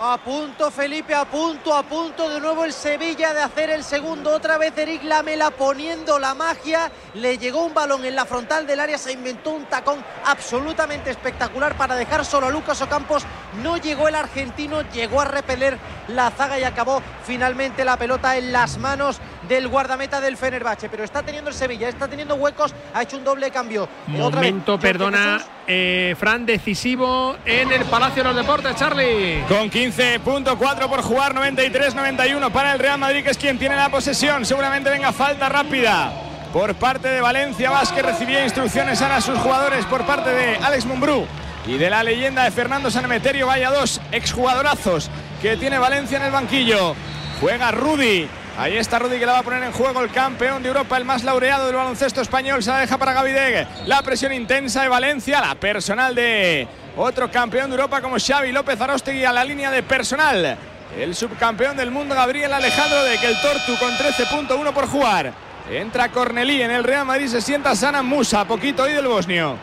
A punto, Felipe, a punto, a punto de nuevo el Sevilla de hacer el segundo. Otra vez Eric Lamela poniendo la magia. Le llegó un balón en la frontal del área, se inventó un tacón absolutamente espectacular para dejar solo a Lucas Ocampos. No llegó el argentino, llegó a repeler la zaga y acabó finalmente la pelota en las manos del guardameta del Fenerbahce. Pero está teniendo el Sevilla, está teniendo huecos, ha hecho un doble cambio. Eh, otra vez, Momento, perdona, eh, Fran, decisivo en el Palacio de los Deportes, Charlie. Con 15.4 por jugar, 93-91 para el Real Madrid, que es quien tiene la posesión. Seguramente venga falta rápida por parte de Valencia Vázquez. Recibía instrucciones a sus jugadores por parte de Alex Mumbrú y de la leyenda de Fernando Sanemeterio. Vaya dos exjugadorazos que tiene Valencia en el banquillo. Juega Rudy. Ahí está Rudy que la va a poner en juego el campeón de Europa, el más laureado del baloncesto español. Se la deja para Gavideg. La presión intensa de Valencia, la personal de otro campeón de Europa como Xavi López Arostegui a la línea de personal. El subcampeón del mundo Gabriel Alejandro de que el Tortu con 13.1 por jugar. Entra Cornelí en el Real Madrid, se sienta Sana Musa, poquito hoy del bosnio.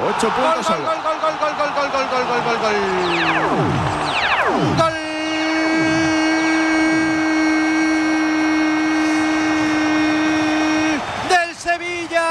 8 Gol, puntos gol, gol, gol, gol, gol, gol, gol, gol, gol, gol, gol. Gol del Sevilla.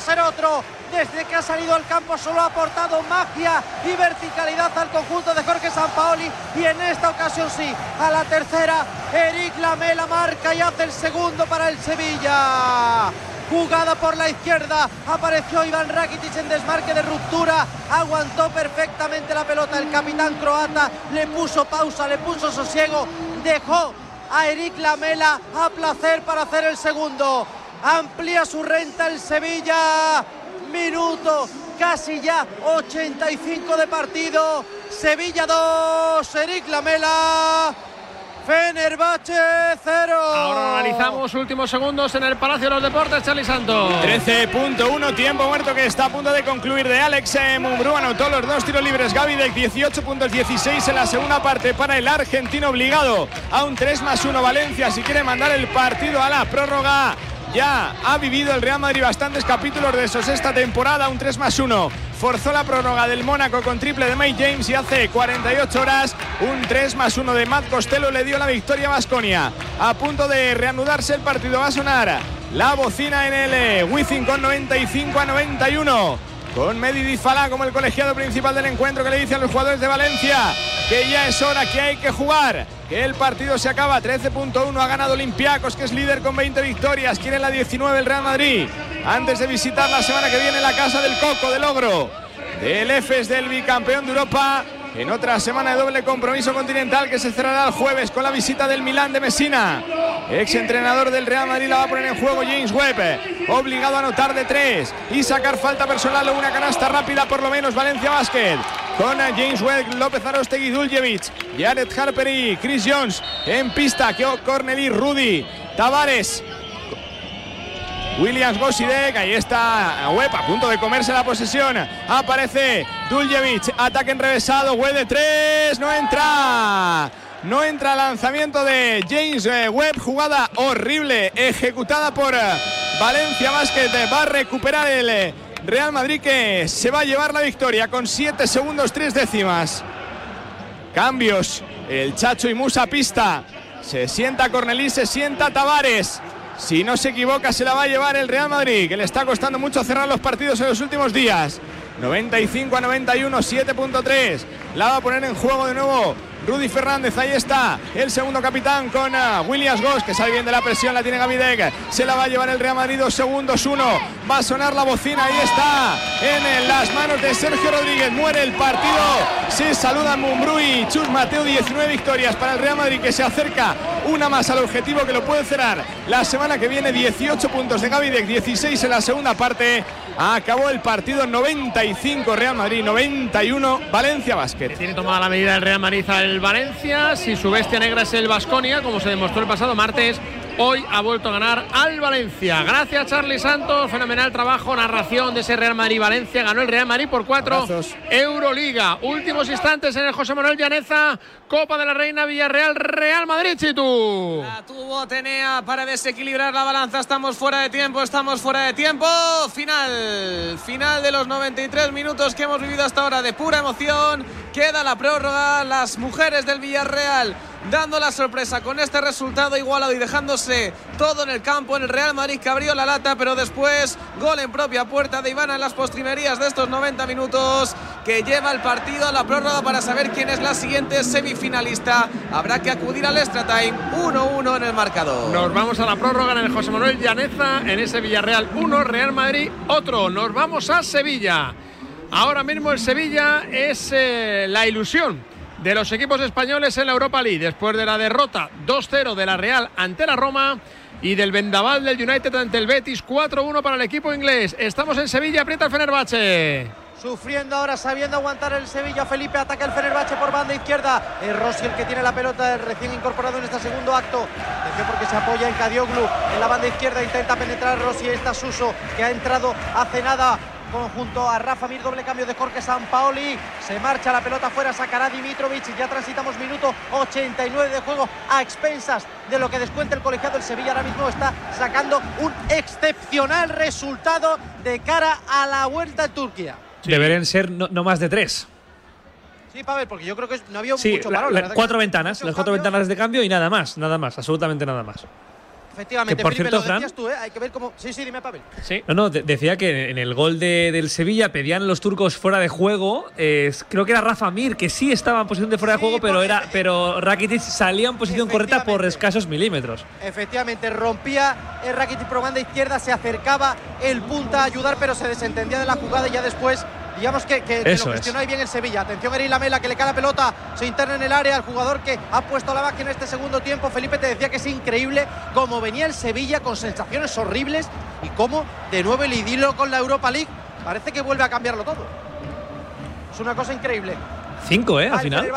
Ser otro. Desde que ha salido al campo solo ha aportado magia y verticalidad al conjunto de Jorge Sampaoli y en esta ocasión sí, a la tercera, Eric Lamela marca y hace el segundo para el Sevilla. Jugada por la izquierda, apareció Iván Rakitic en desmarque de ruptura, aguantó perfectamente la pelota el capitán croata, le puso pausa, le puso sosiego, dejó a Eric Lamela a placer para hacer el segundo. Amplía su renta el Sevilla. Minuto casi ya 85 de partido. Sevilla 2, Eric Lamela. Fenerbahce 0. Ahora analizamos últimos segundos en el Palacio de los Deportes, Charlie Santos. 13.1, tiempo muerto que está a punto de concluir de Alex eh, Mumbrú. Anotó los dos tiros libres. Gaby de 18 puntos 16 en la segunda parte para el argentino obligado a un 3 más 1 Valencia. Si quiere mandar el partido a la prórroga. Ya ha vivido el Real Madrid bastantes capítulos de esos esta temporada, un 3 más 1. Forzó la prórroga del Mónaco con triple de Mike James y hace 48 horas un 3 más 1 de Matt Costello le dio la victoria a Basconia. A punto de reanudarse el partido va a sonar la bocina en el eh, Wizzing con 95 a 91 con Medi Difalá como el colegiado principal del encuentro que le dice a los jugadores de Valencia que ya es hora que hay que jugar, que el partido se acaba. 13.1 ha ganado Olympiacos que es líder con 20 victorias, quiere la 19 el Real Madrid. Antes de visitar la semana que viene la casa del Coco del Ogro del EFES del bicampeón de Europa en otra semana de doble compromiso continental que se cerrará el jueves con la visita del Milán de Messina. Ex entrenador del Real Madrid la va a poner en juego James Webb, obligado a anotar de tres y sacar falta personal o una canasta rápida por lo menos Valencia Basket. Con James Webb, López Arostegui, Duljevic, Jared Harper y Chris Jones en pista, que Cornelí, Rudy, Tavares, Williams Gosidek, ahí está Webb a punto de comerse la posesión. Aparece Duljevic, ataque enrevesado, Webb de tres, no entra. No entra lanzamiento de James eh, Webb, jugada horrible, ejecutada por eh, Valencia Basket. Va a recuperar el eh, Real Madrid que se va a llevar la victoria con 7 segundos 3 décimas. Cambios, el Chacho y Musa pista. Se sienta Cornelí, se sienta Tavares. Si no se equivoca, se la va a llevar el Real Madrid, que le está costando mucho cerrar los partidos en los últimos días. 95 a 91, 7.3. La va a poner en juego de nuevo Rudy Fernández, ahí está. El segundo capitán con uh, Williams Goss, que sale bien de la presión, la tiene Gavidec. Se la va a llevar el Real Madrid, dos segundos, uno. Va a sonar la bocina, ahí está. En las manos de Sergio Rodríguez, muere el partido. Se saluda Mumbrui, Chus Mateo, 19 victorias para el Real Madrid, que se acerca una más al objetivo que lo puede cerrar la semana que viene. 18 puntos de Gavidec, 16 en la segunda parte. Acabó el partido 95 Real Madrid, 91 Valencia Basket. Tiene tomada la medida el Real Madrid Valencia. Si su bestia negra es el Vasconia, como se demostró el pasado martes, hoy ha vuelto a ganar al Valencia. Gracias, Charlie Santos. Fenomenal trabajo, narración de ese Real Madrid-Valencia. Ganó el Real Madrid por cuatro. Euroliga. Últimos instantes en el José Manuel Llaneza. Copa de la Reina Villarreal, Real Madrid, Chitu. La tuvo Tenea para desequilibrar la balanza. Estamos fuera de tiempo, estamos fuera de tiempo. Final, final de los 93 minutos que hemos vivido hasta ahora de pura emoción. Queda la prórroga. Las mujeres del Villarreal dando la sorpresa con este resultado igualado y dejándose todo en el campo en el Real Madrid que abrió la lata, pero después gol en propia puerta de Ivana en las postrimerías de estos 90 minutos que lleva el partido a la prórroga para saber quién es la siguiente semifinalista. Habrá que acudir al extra time 1-1 en el marcador. Nos vamos a la prórroga en el José Manuel Llaneza, en ese Villarreal 1, Real Madrid otro. Nos vamos a Sevilla. Ahora mismo el Sevilla es eh, la ilusión de los equipos españoles en la Europa League después de la derrota 2-0 de la Real ante la Roma y del vendaval del United ante el Betis 4-1 para el equipo inglés. Estamos en Sevilla, aprieta el Fenerbahce. Sufriendo ahora, sabiendo aguantar el Sevilla. Felipe ataca el Fenerbahce por banda izquierda. Es Rossi el que tiene la pelota, recién incorporado en este segundo acto. Porque se apoya en Cadioglu en la banda izquierda. Intenta penetrar Rossi. Está Suso que ha entrado hace nada conjunto a Rafa Mir, doble cambio de Jorge Sampaoli. Se marcha la pelota fuera, sacará Dimitrovic. Ya transitamos minuto 89 de juego a expensas de lo que descuenta el colegiado. El Sevilla ahora mismo está sacando un excepcional resultado de cara a la vuelta en Turquía. Deberían ser no, más de tres. Sí, Pavel, porque yo creo que no había sí, mucho valor. cuatro ventanas, las cuatro ventanas de cambio y nada más, nada más, absolutamente nada más. Efectivamente, por cierto, Fran, tú, ¿eh? Hay que ver cómo. Sí, sí, dime, Pavel. Sí. No, no, decía que en el gol de, del Sevilla pedían los turcos fuera de juego. creo que era Rafa Mir, que sí estaba en posición de fuera de juego, pero era pero Rakitic salía en posición correcta por escasos milímetros. Efectivamente, rompía el Rakitic por banda izquierda, se acercaba el punta a ayudar, pero se desentendía de la jugada y ya después digamos que, que, lo gestionó ahí bien el Sevilla. Atención Eri Lamela que le cae la pelota, se interna en el área, el jugador que ha puesto la máquina en este segundo tiempo. Felipe te decía que es increíble cómo venía el Sevilla con sensaciones horribles y cómo de nuevo el idilo con la Europa League parece que vuelve a cambiarlo todo. Es una cosa increíble. Cinco, ¿eh? Al final.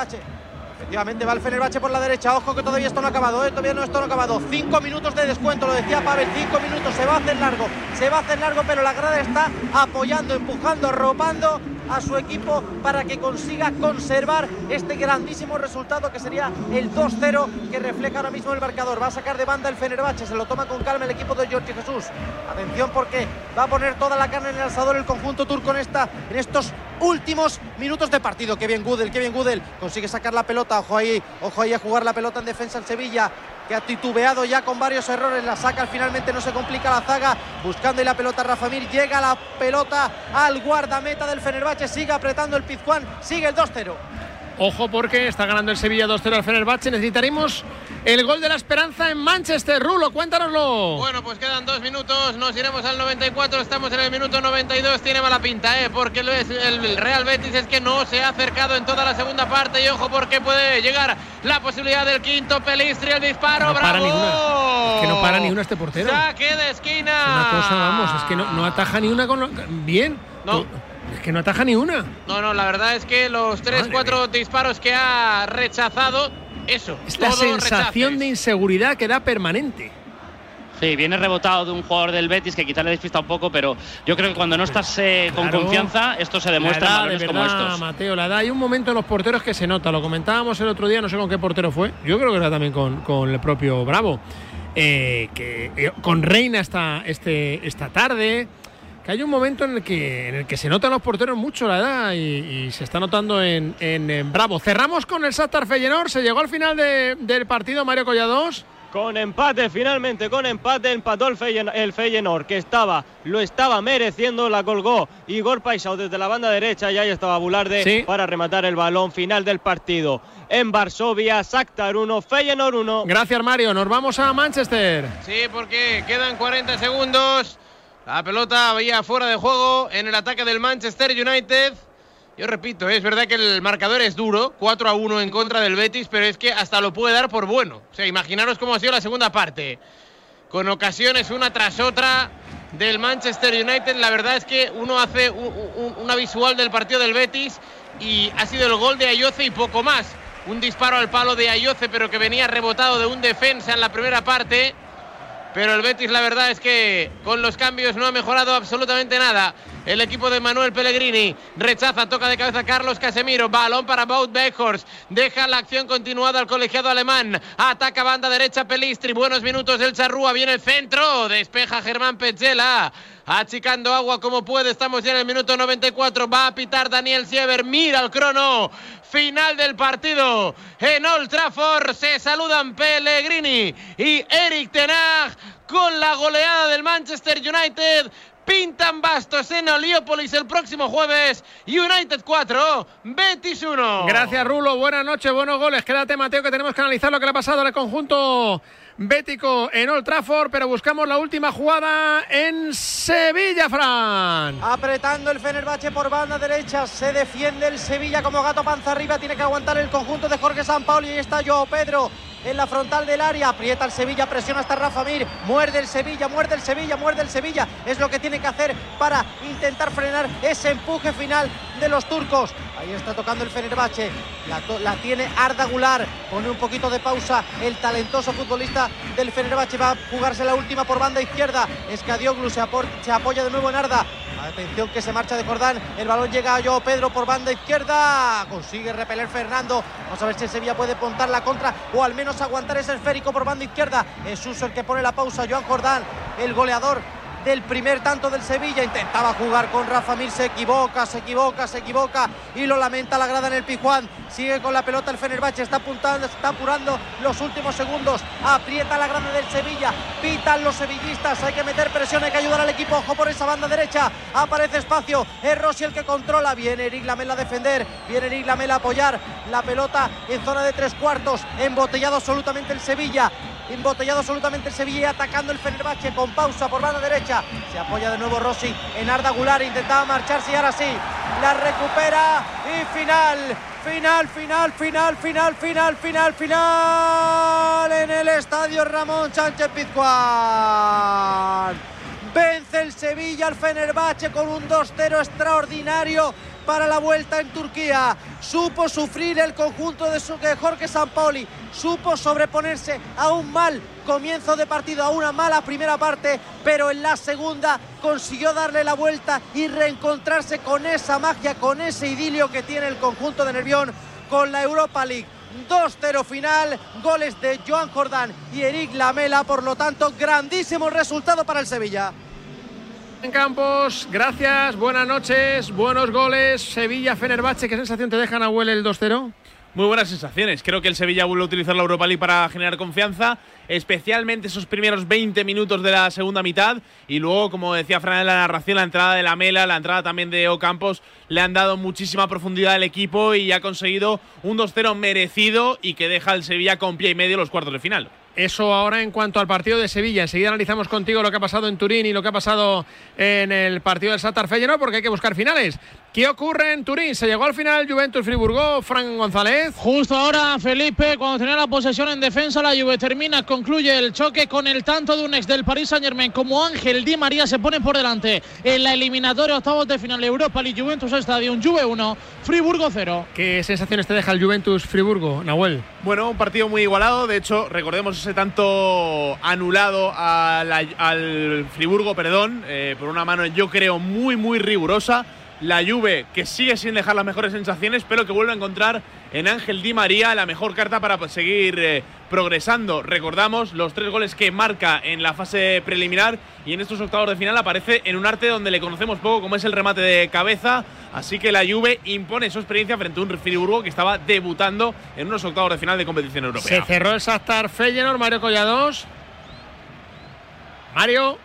Efectivamente va el Fenerbahce por la derecha. Ojo que todavía esto no ha acabado, ¿eh? todavía no esto no ha acabado. Cinco minutos de descuento, lo decía Pavel. Cinco minutos, se va a hacer largo, se va a hacer largo, pero la grada está apoyando, empujando, arropando a su equipo para que consiga conservar este grandísimo resultado que sería el 2-0 que refleja ahora mismo el marcador. Va a sacar de banda el Fenerbahce, se lo toma con calma el equipo de Jorge Jesús. Atención porque va a poner toda la carne en el asador el conjunto turco en, esta, en estos últimos minutos de partido. Qué bien Gudel, qué bien Gudel. Consigue sacar la pelota, ojo ahí, ojo ahí a jugar la pelota en defensa en Sevilla que ha titubeado ya con varios errores, la saca, finalmente no se complica la zaga, buscando y la pelota Rafa Mir, llega la pelota al guardameta del Fenerbahce, sigue apretando el Pizjuán, sigue el 2-0. Ojo porque está ganando el Sevilla 2-0 al Fenerbahce. Necesitaremos el gol de la esperanza en Manchester. Rulo, cuéntanoslo. Bueno, pues quedan dos minutos. Nos iremos al 94. Estamos en el minuto 92. Tiene mala pinta, ¿eh? Porque el Real Betis es que no se ha acercado en toda la segunda parte. Y ojo porque puede llegar la posibilidad del quinto. Pelistri, el disparo. No ¡Bravo! Es que no para ni una este portero. Saque de esquina. una cosa, vamos, es que no, no ataja ni una con. Bien. No. Que no ataja ni una. No, no, la verdad es que los 3-4 disparos que ha rechazado, eso. Es la sensación de inseguridad que da permanente. Sí, viene rebotado de un jugador del Betis que quizá le despista un poco, pero yo creo que cuando no estás eh, con confianza, esto se demuestra en balones como estos. Mateo, la edad. Hay un momento en los porteros que se nota, lo comentábamos el otro día, no sé con qué portero fue, yo creo que era también con, el propio Bravo, eh, que eh, con Reina esta, este, esta tarde que hay un momento en el que, en el que se notan los porteros mucho la edad y, se está notando en, Bravo. Cerramos con el Shakhtar Feyenoord. Se llegó al final del partido Mario Collados. con empate, finalmente con empate, empató el, Feyenoord, que estaba, lo estaba mereciendo, la colgó Igor Paisao desde la banda derecha y ahí estaba Bularde para rematar el balón final del partido. En Varsovia, Shakhtar 1, Feyenoord 1. Gracias Mario, nos vamos a Manchester. Sí, porque quedan 40 segundos. La pelota había fuera de juego en el ataque del Manchester United. Yo repito, es verdad que el marcador es duro, 4 a 1 en contra del Betis, pero es que hasta lo puede dar por bueno. O sea, imaginaros cómo ha sido la segunda parte. Con ocasiones una tras otra del Manchester United. La verdad es que uno hace una visual del partido del Betis y ha sido el gol de Ayoce y poco más. Un disparo al palo de Ayoce, pero que venía rebotado de un defensa en la primera parte. Pero el Betis la verdad es que con los cambios no ha mejorado absolutamente nada. El equipo de Manuel Pellegrini rechaza, toca de cabeza Carlos Casemiro. Balón para Bout Beckhorst. Deja la acción continuada al colegiado alemán. Ataca banda derecha Pelistri. Buenos minutos del Charrúa. Viene el centro. Despeja Germán Pechela. Achicando agua como puede. Estamos ya en el minuto 94. Va a pitar Daniel Siever. Mira el crono. Final del partido en Old Trafford. Se saludan Pellegrini y Eric Tenag con la goleada del Manchester United pintan bastos en Oliópolis el próximo jueves. United 4, Betis 1. Gracias, Rulo. Buenas noches, buenos goles. Quédate, Mateo, que tenemos que analizar lo que le ha pasado al conjunto bético en Old Trafford, pero buscamos la última jugada en Sevilla, Fran. Apretando el Fenerbahce por banda derecha, se defiende el Sevilla como gato panza arriba, tiene que aguantar el conjunto de Jorge Sampaoli y ahí está Joao Pedro en la frontal del área. Aprieta el Sevilla, presiona hasta Rafa Mir. Muerde el Sevilla, muerde el Sevilla, muerde el Sevilla. Es lo que tiene que hacer para intentar frenar ese empuje final de los turcos. Ahí está tocando el Fenerbahce. La, tiene Arda Gular. Pone un poquito de pausa el talentoso futbolista del Fenerbahce. Va a jugarse la última por banda izquierda. Escadioglu se apoya de nuevo en Arda. Atención que se marcha de Jordán. El balón llega a Joao Pedro por banda izquierda. Consigue repeler Fernando. Vamos a ver si el Sevilla puede pontar la contra o al menos aguantar ese esférico por banda izquierda. Es Uso el que pone la pausa. Joan Jordán, el goleador del primer tanto del Sevilla. Intentaba jugar con Rafa Mir, se equivoca, se equivoca, se equivoca y lo lamenta la grada en el Pijuán. Sigue con la pelota el Fenerbahce, está apuntando, está apurando los últimos segundos. Aprieta la grada del Sevilla, pitan los sevillistas. Hay que meter presión, hay que ayudar al equipo. Ojo por esa banda derecha, aparece espacio. Es Rossi el que controla. Viene Eric Lamela a defender, viene Eric Lamela a apoyar la pelota en zona de tres cuartos. Embotellado absolutamente el Sevilla embotellado absolutamente el Sevilla atacando el Fenerbahce con pausa por banda derecha. Se apoya de nuevo Rossi en Arda Gular, intentaba marcharse y ahora sí, la recupera y final. Final, final, final, final, final, final, final en el estadio Ramón Sánchez Pizjuán. Vence el Sevilla al Fenerbahce con un 2-0 extraordinario para la vuelta en Turquía. Supo sufrir el conjunto de Jorge Sampaoli, supo sobreponerse a un mal comienzo de partido, a una mala primera parte, pero en la segunda consiguió darle la vuelta y reencontrarse con esa magia, con ese idilio que tiene el conjunto de Nervión con la Europa League. 2-0 final, goles de Joan Jordán y Eric Lamela, por lo tanto, grandísimo resultado para el Sevilla. En Campos, gracias, buenas noches, buenos goles. Sevilla, Fenerbahce, ¿qué sensación te dejan a Huele el 2-0? Muy buenas sensaciones. Creo que el Sevilla vuelve a utilizar la Europa League para generar confianza, especialmente esos primeros 20 minutos de la segunda mitad. Y luego, como decía Fran en la narración, la entrada de la Mela, la entrada también de Ocampos, le han dado muchísima profundidad al equipo y ha conseguido un 2-0 merecido y que deja al Sevilla con pie y medio los cuartos de final. Eso ahora en cuanto al partido de Sevilla. Enseguida analizamos contigo lo que ha pasado en Turín y lo que ha pasado en el partido del Satar Feyenoord porque hay que buscar finales. ¿Qué ocurre en Turín? ¿Se llegó al final Juventus Friburgo, Frank González? Justo ahora, Felipe, cuando tenía la posesión en defensa, la Juve termina, concluye el choque con el tanto de un ex del Paris Saint Germain como Ángel Di María se pone por delante en la eliminatoria octavos de final Europa League Juventus Stadium, Juve 1, Friburgo 0. ¿Qué sensaciones te deja el Juventus Friburgo, Nahuel? Bueno, un partido muy igualado, de hecho, recordemos ese tanto anulado al, Friburgo, perdón, eh, por una mano yo creo muy, muy rigurosa la Juve que sigue sin dejar las mejores sensaciones, pero que vuelve a encontrar en Ángel Di María, la mejor carta para seguir eh, progresando. Recordamos los tres goles que marca en la fase preliminar y en estos octavos de final aparece en un arte donde le conocemos poco, como es el remate de cabeza. Así que la Juve impone su experiencia frente a un Friburgo que estaba debutando en unos octavos de final de competición europea. Se cerró el Shakhtar Feyenoord, Mario Collados. Mario.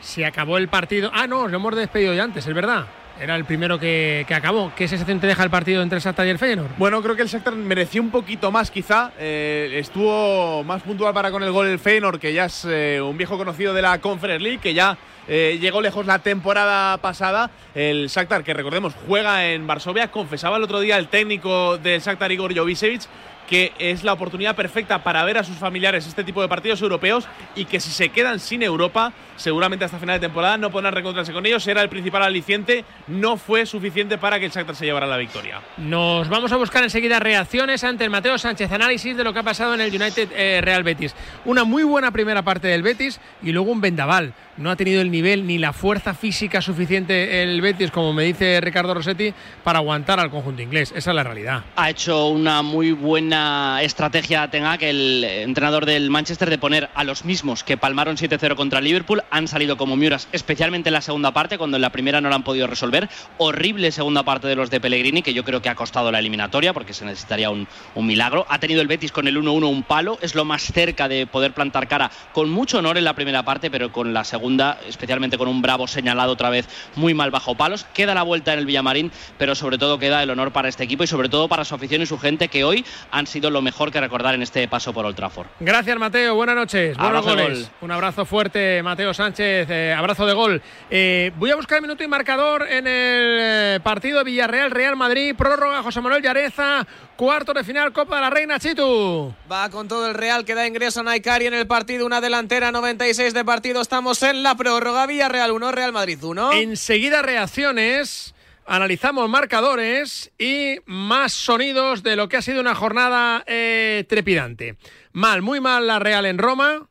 Se acabó el partido. Ah, no, lo hemos despedido ya antes, es verdad. Era el primero que, que acabó. ¿Qué sensación te deja el partido entre el Shakhtar y el Feyenoord? Bueno, creo que el Shakhtar mereció un poquito más, quizá. Eh, estuvo más puntual para con el gol el Feyenoord, que ya es eh, un viejo conocido de la Conference League, que ya eh, llegó lejos la temporada pasada. El Shakhtar, que recordemos, juega en Varsovia. Confesaba el otro día el técnico del Shakhtar, Igor Jovicevic, que es la oportunidad perfecta para ver a sus familiares este tipo de partidos europeos y que si se quedan sin Europa, seguramente hasta final de temporada no podrán reencontrarse con ellos. Era el principal aliciente, no fue suficiente para que el Shakhtar se llevara la victoria. Nos vamos a buscar enseguida reacciones ante el Mateo Sánchez, análisis de lo que ha pasado en el United eh, Real Betis. Una muy buena primera parte del Betis y luego un vendaval. No ha tenido el nivel ni la fuerza física suficiente el Betis, como me dice Ricardo Rossetti, para aguantar al conjunto inglés. Esa es la realidad. Ha hecho una muy buena estrategia tenga que el entrenador del Manchester de poner a los mismos que palmaron 7-0 contra Liverpool han salido como miuras, especialmente en la segunda parte, cuando en la primera no la han podido resolver. Horrible segunda parte de los de Pellegrini, que yo creo que ha costado la eliminatoria, porque se necesitaría un, un milagro. Ha tenido el Betis con el 1-1 un palo, es lo más cerca de poder plantar cara con mucho honor en la primera parte, pero con la segunda, especialmente con un bravo señalado otra vez muy mal bajo palos. Queda la vuelta en el Villamarín, pero sobre todo queda el honor para este equipo y sobre todo para su afición y su gente que hoy han sido lo mejor que recordar en este paso por Old Trafford. Gracias, Mateo. Buenas noches. Buenos Abrazo de goles. gol. Un abrazo fuerte, Mateo Sánchez. eh, abrazo de gol. Eh, voy a buscar el minuto y marcador en el eh, partido Villarreal-Real Madrid. Prórroga, José Manuel Llareza. Cuarto de final, Copa de la Reina, Chitu. Va con todo el Real que da ingreso a Naikari en el partido, una delantera 96 de partido. Estamos en la prórroga Villarreal 1, Real Madrid 1. Enseguida reacciones. Analizamos marcadores y más sonidos de lo que ha sido una jornada eh, trepidante. Mal, muy mal la Real en Roma.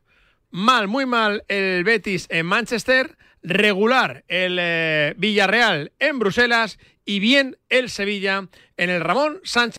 Mal, muy mal el Betis en Manchester. Regular el eh, Villarreal en Bruselas. Y bien el Sevilla en el Ramón Sánchez.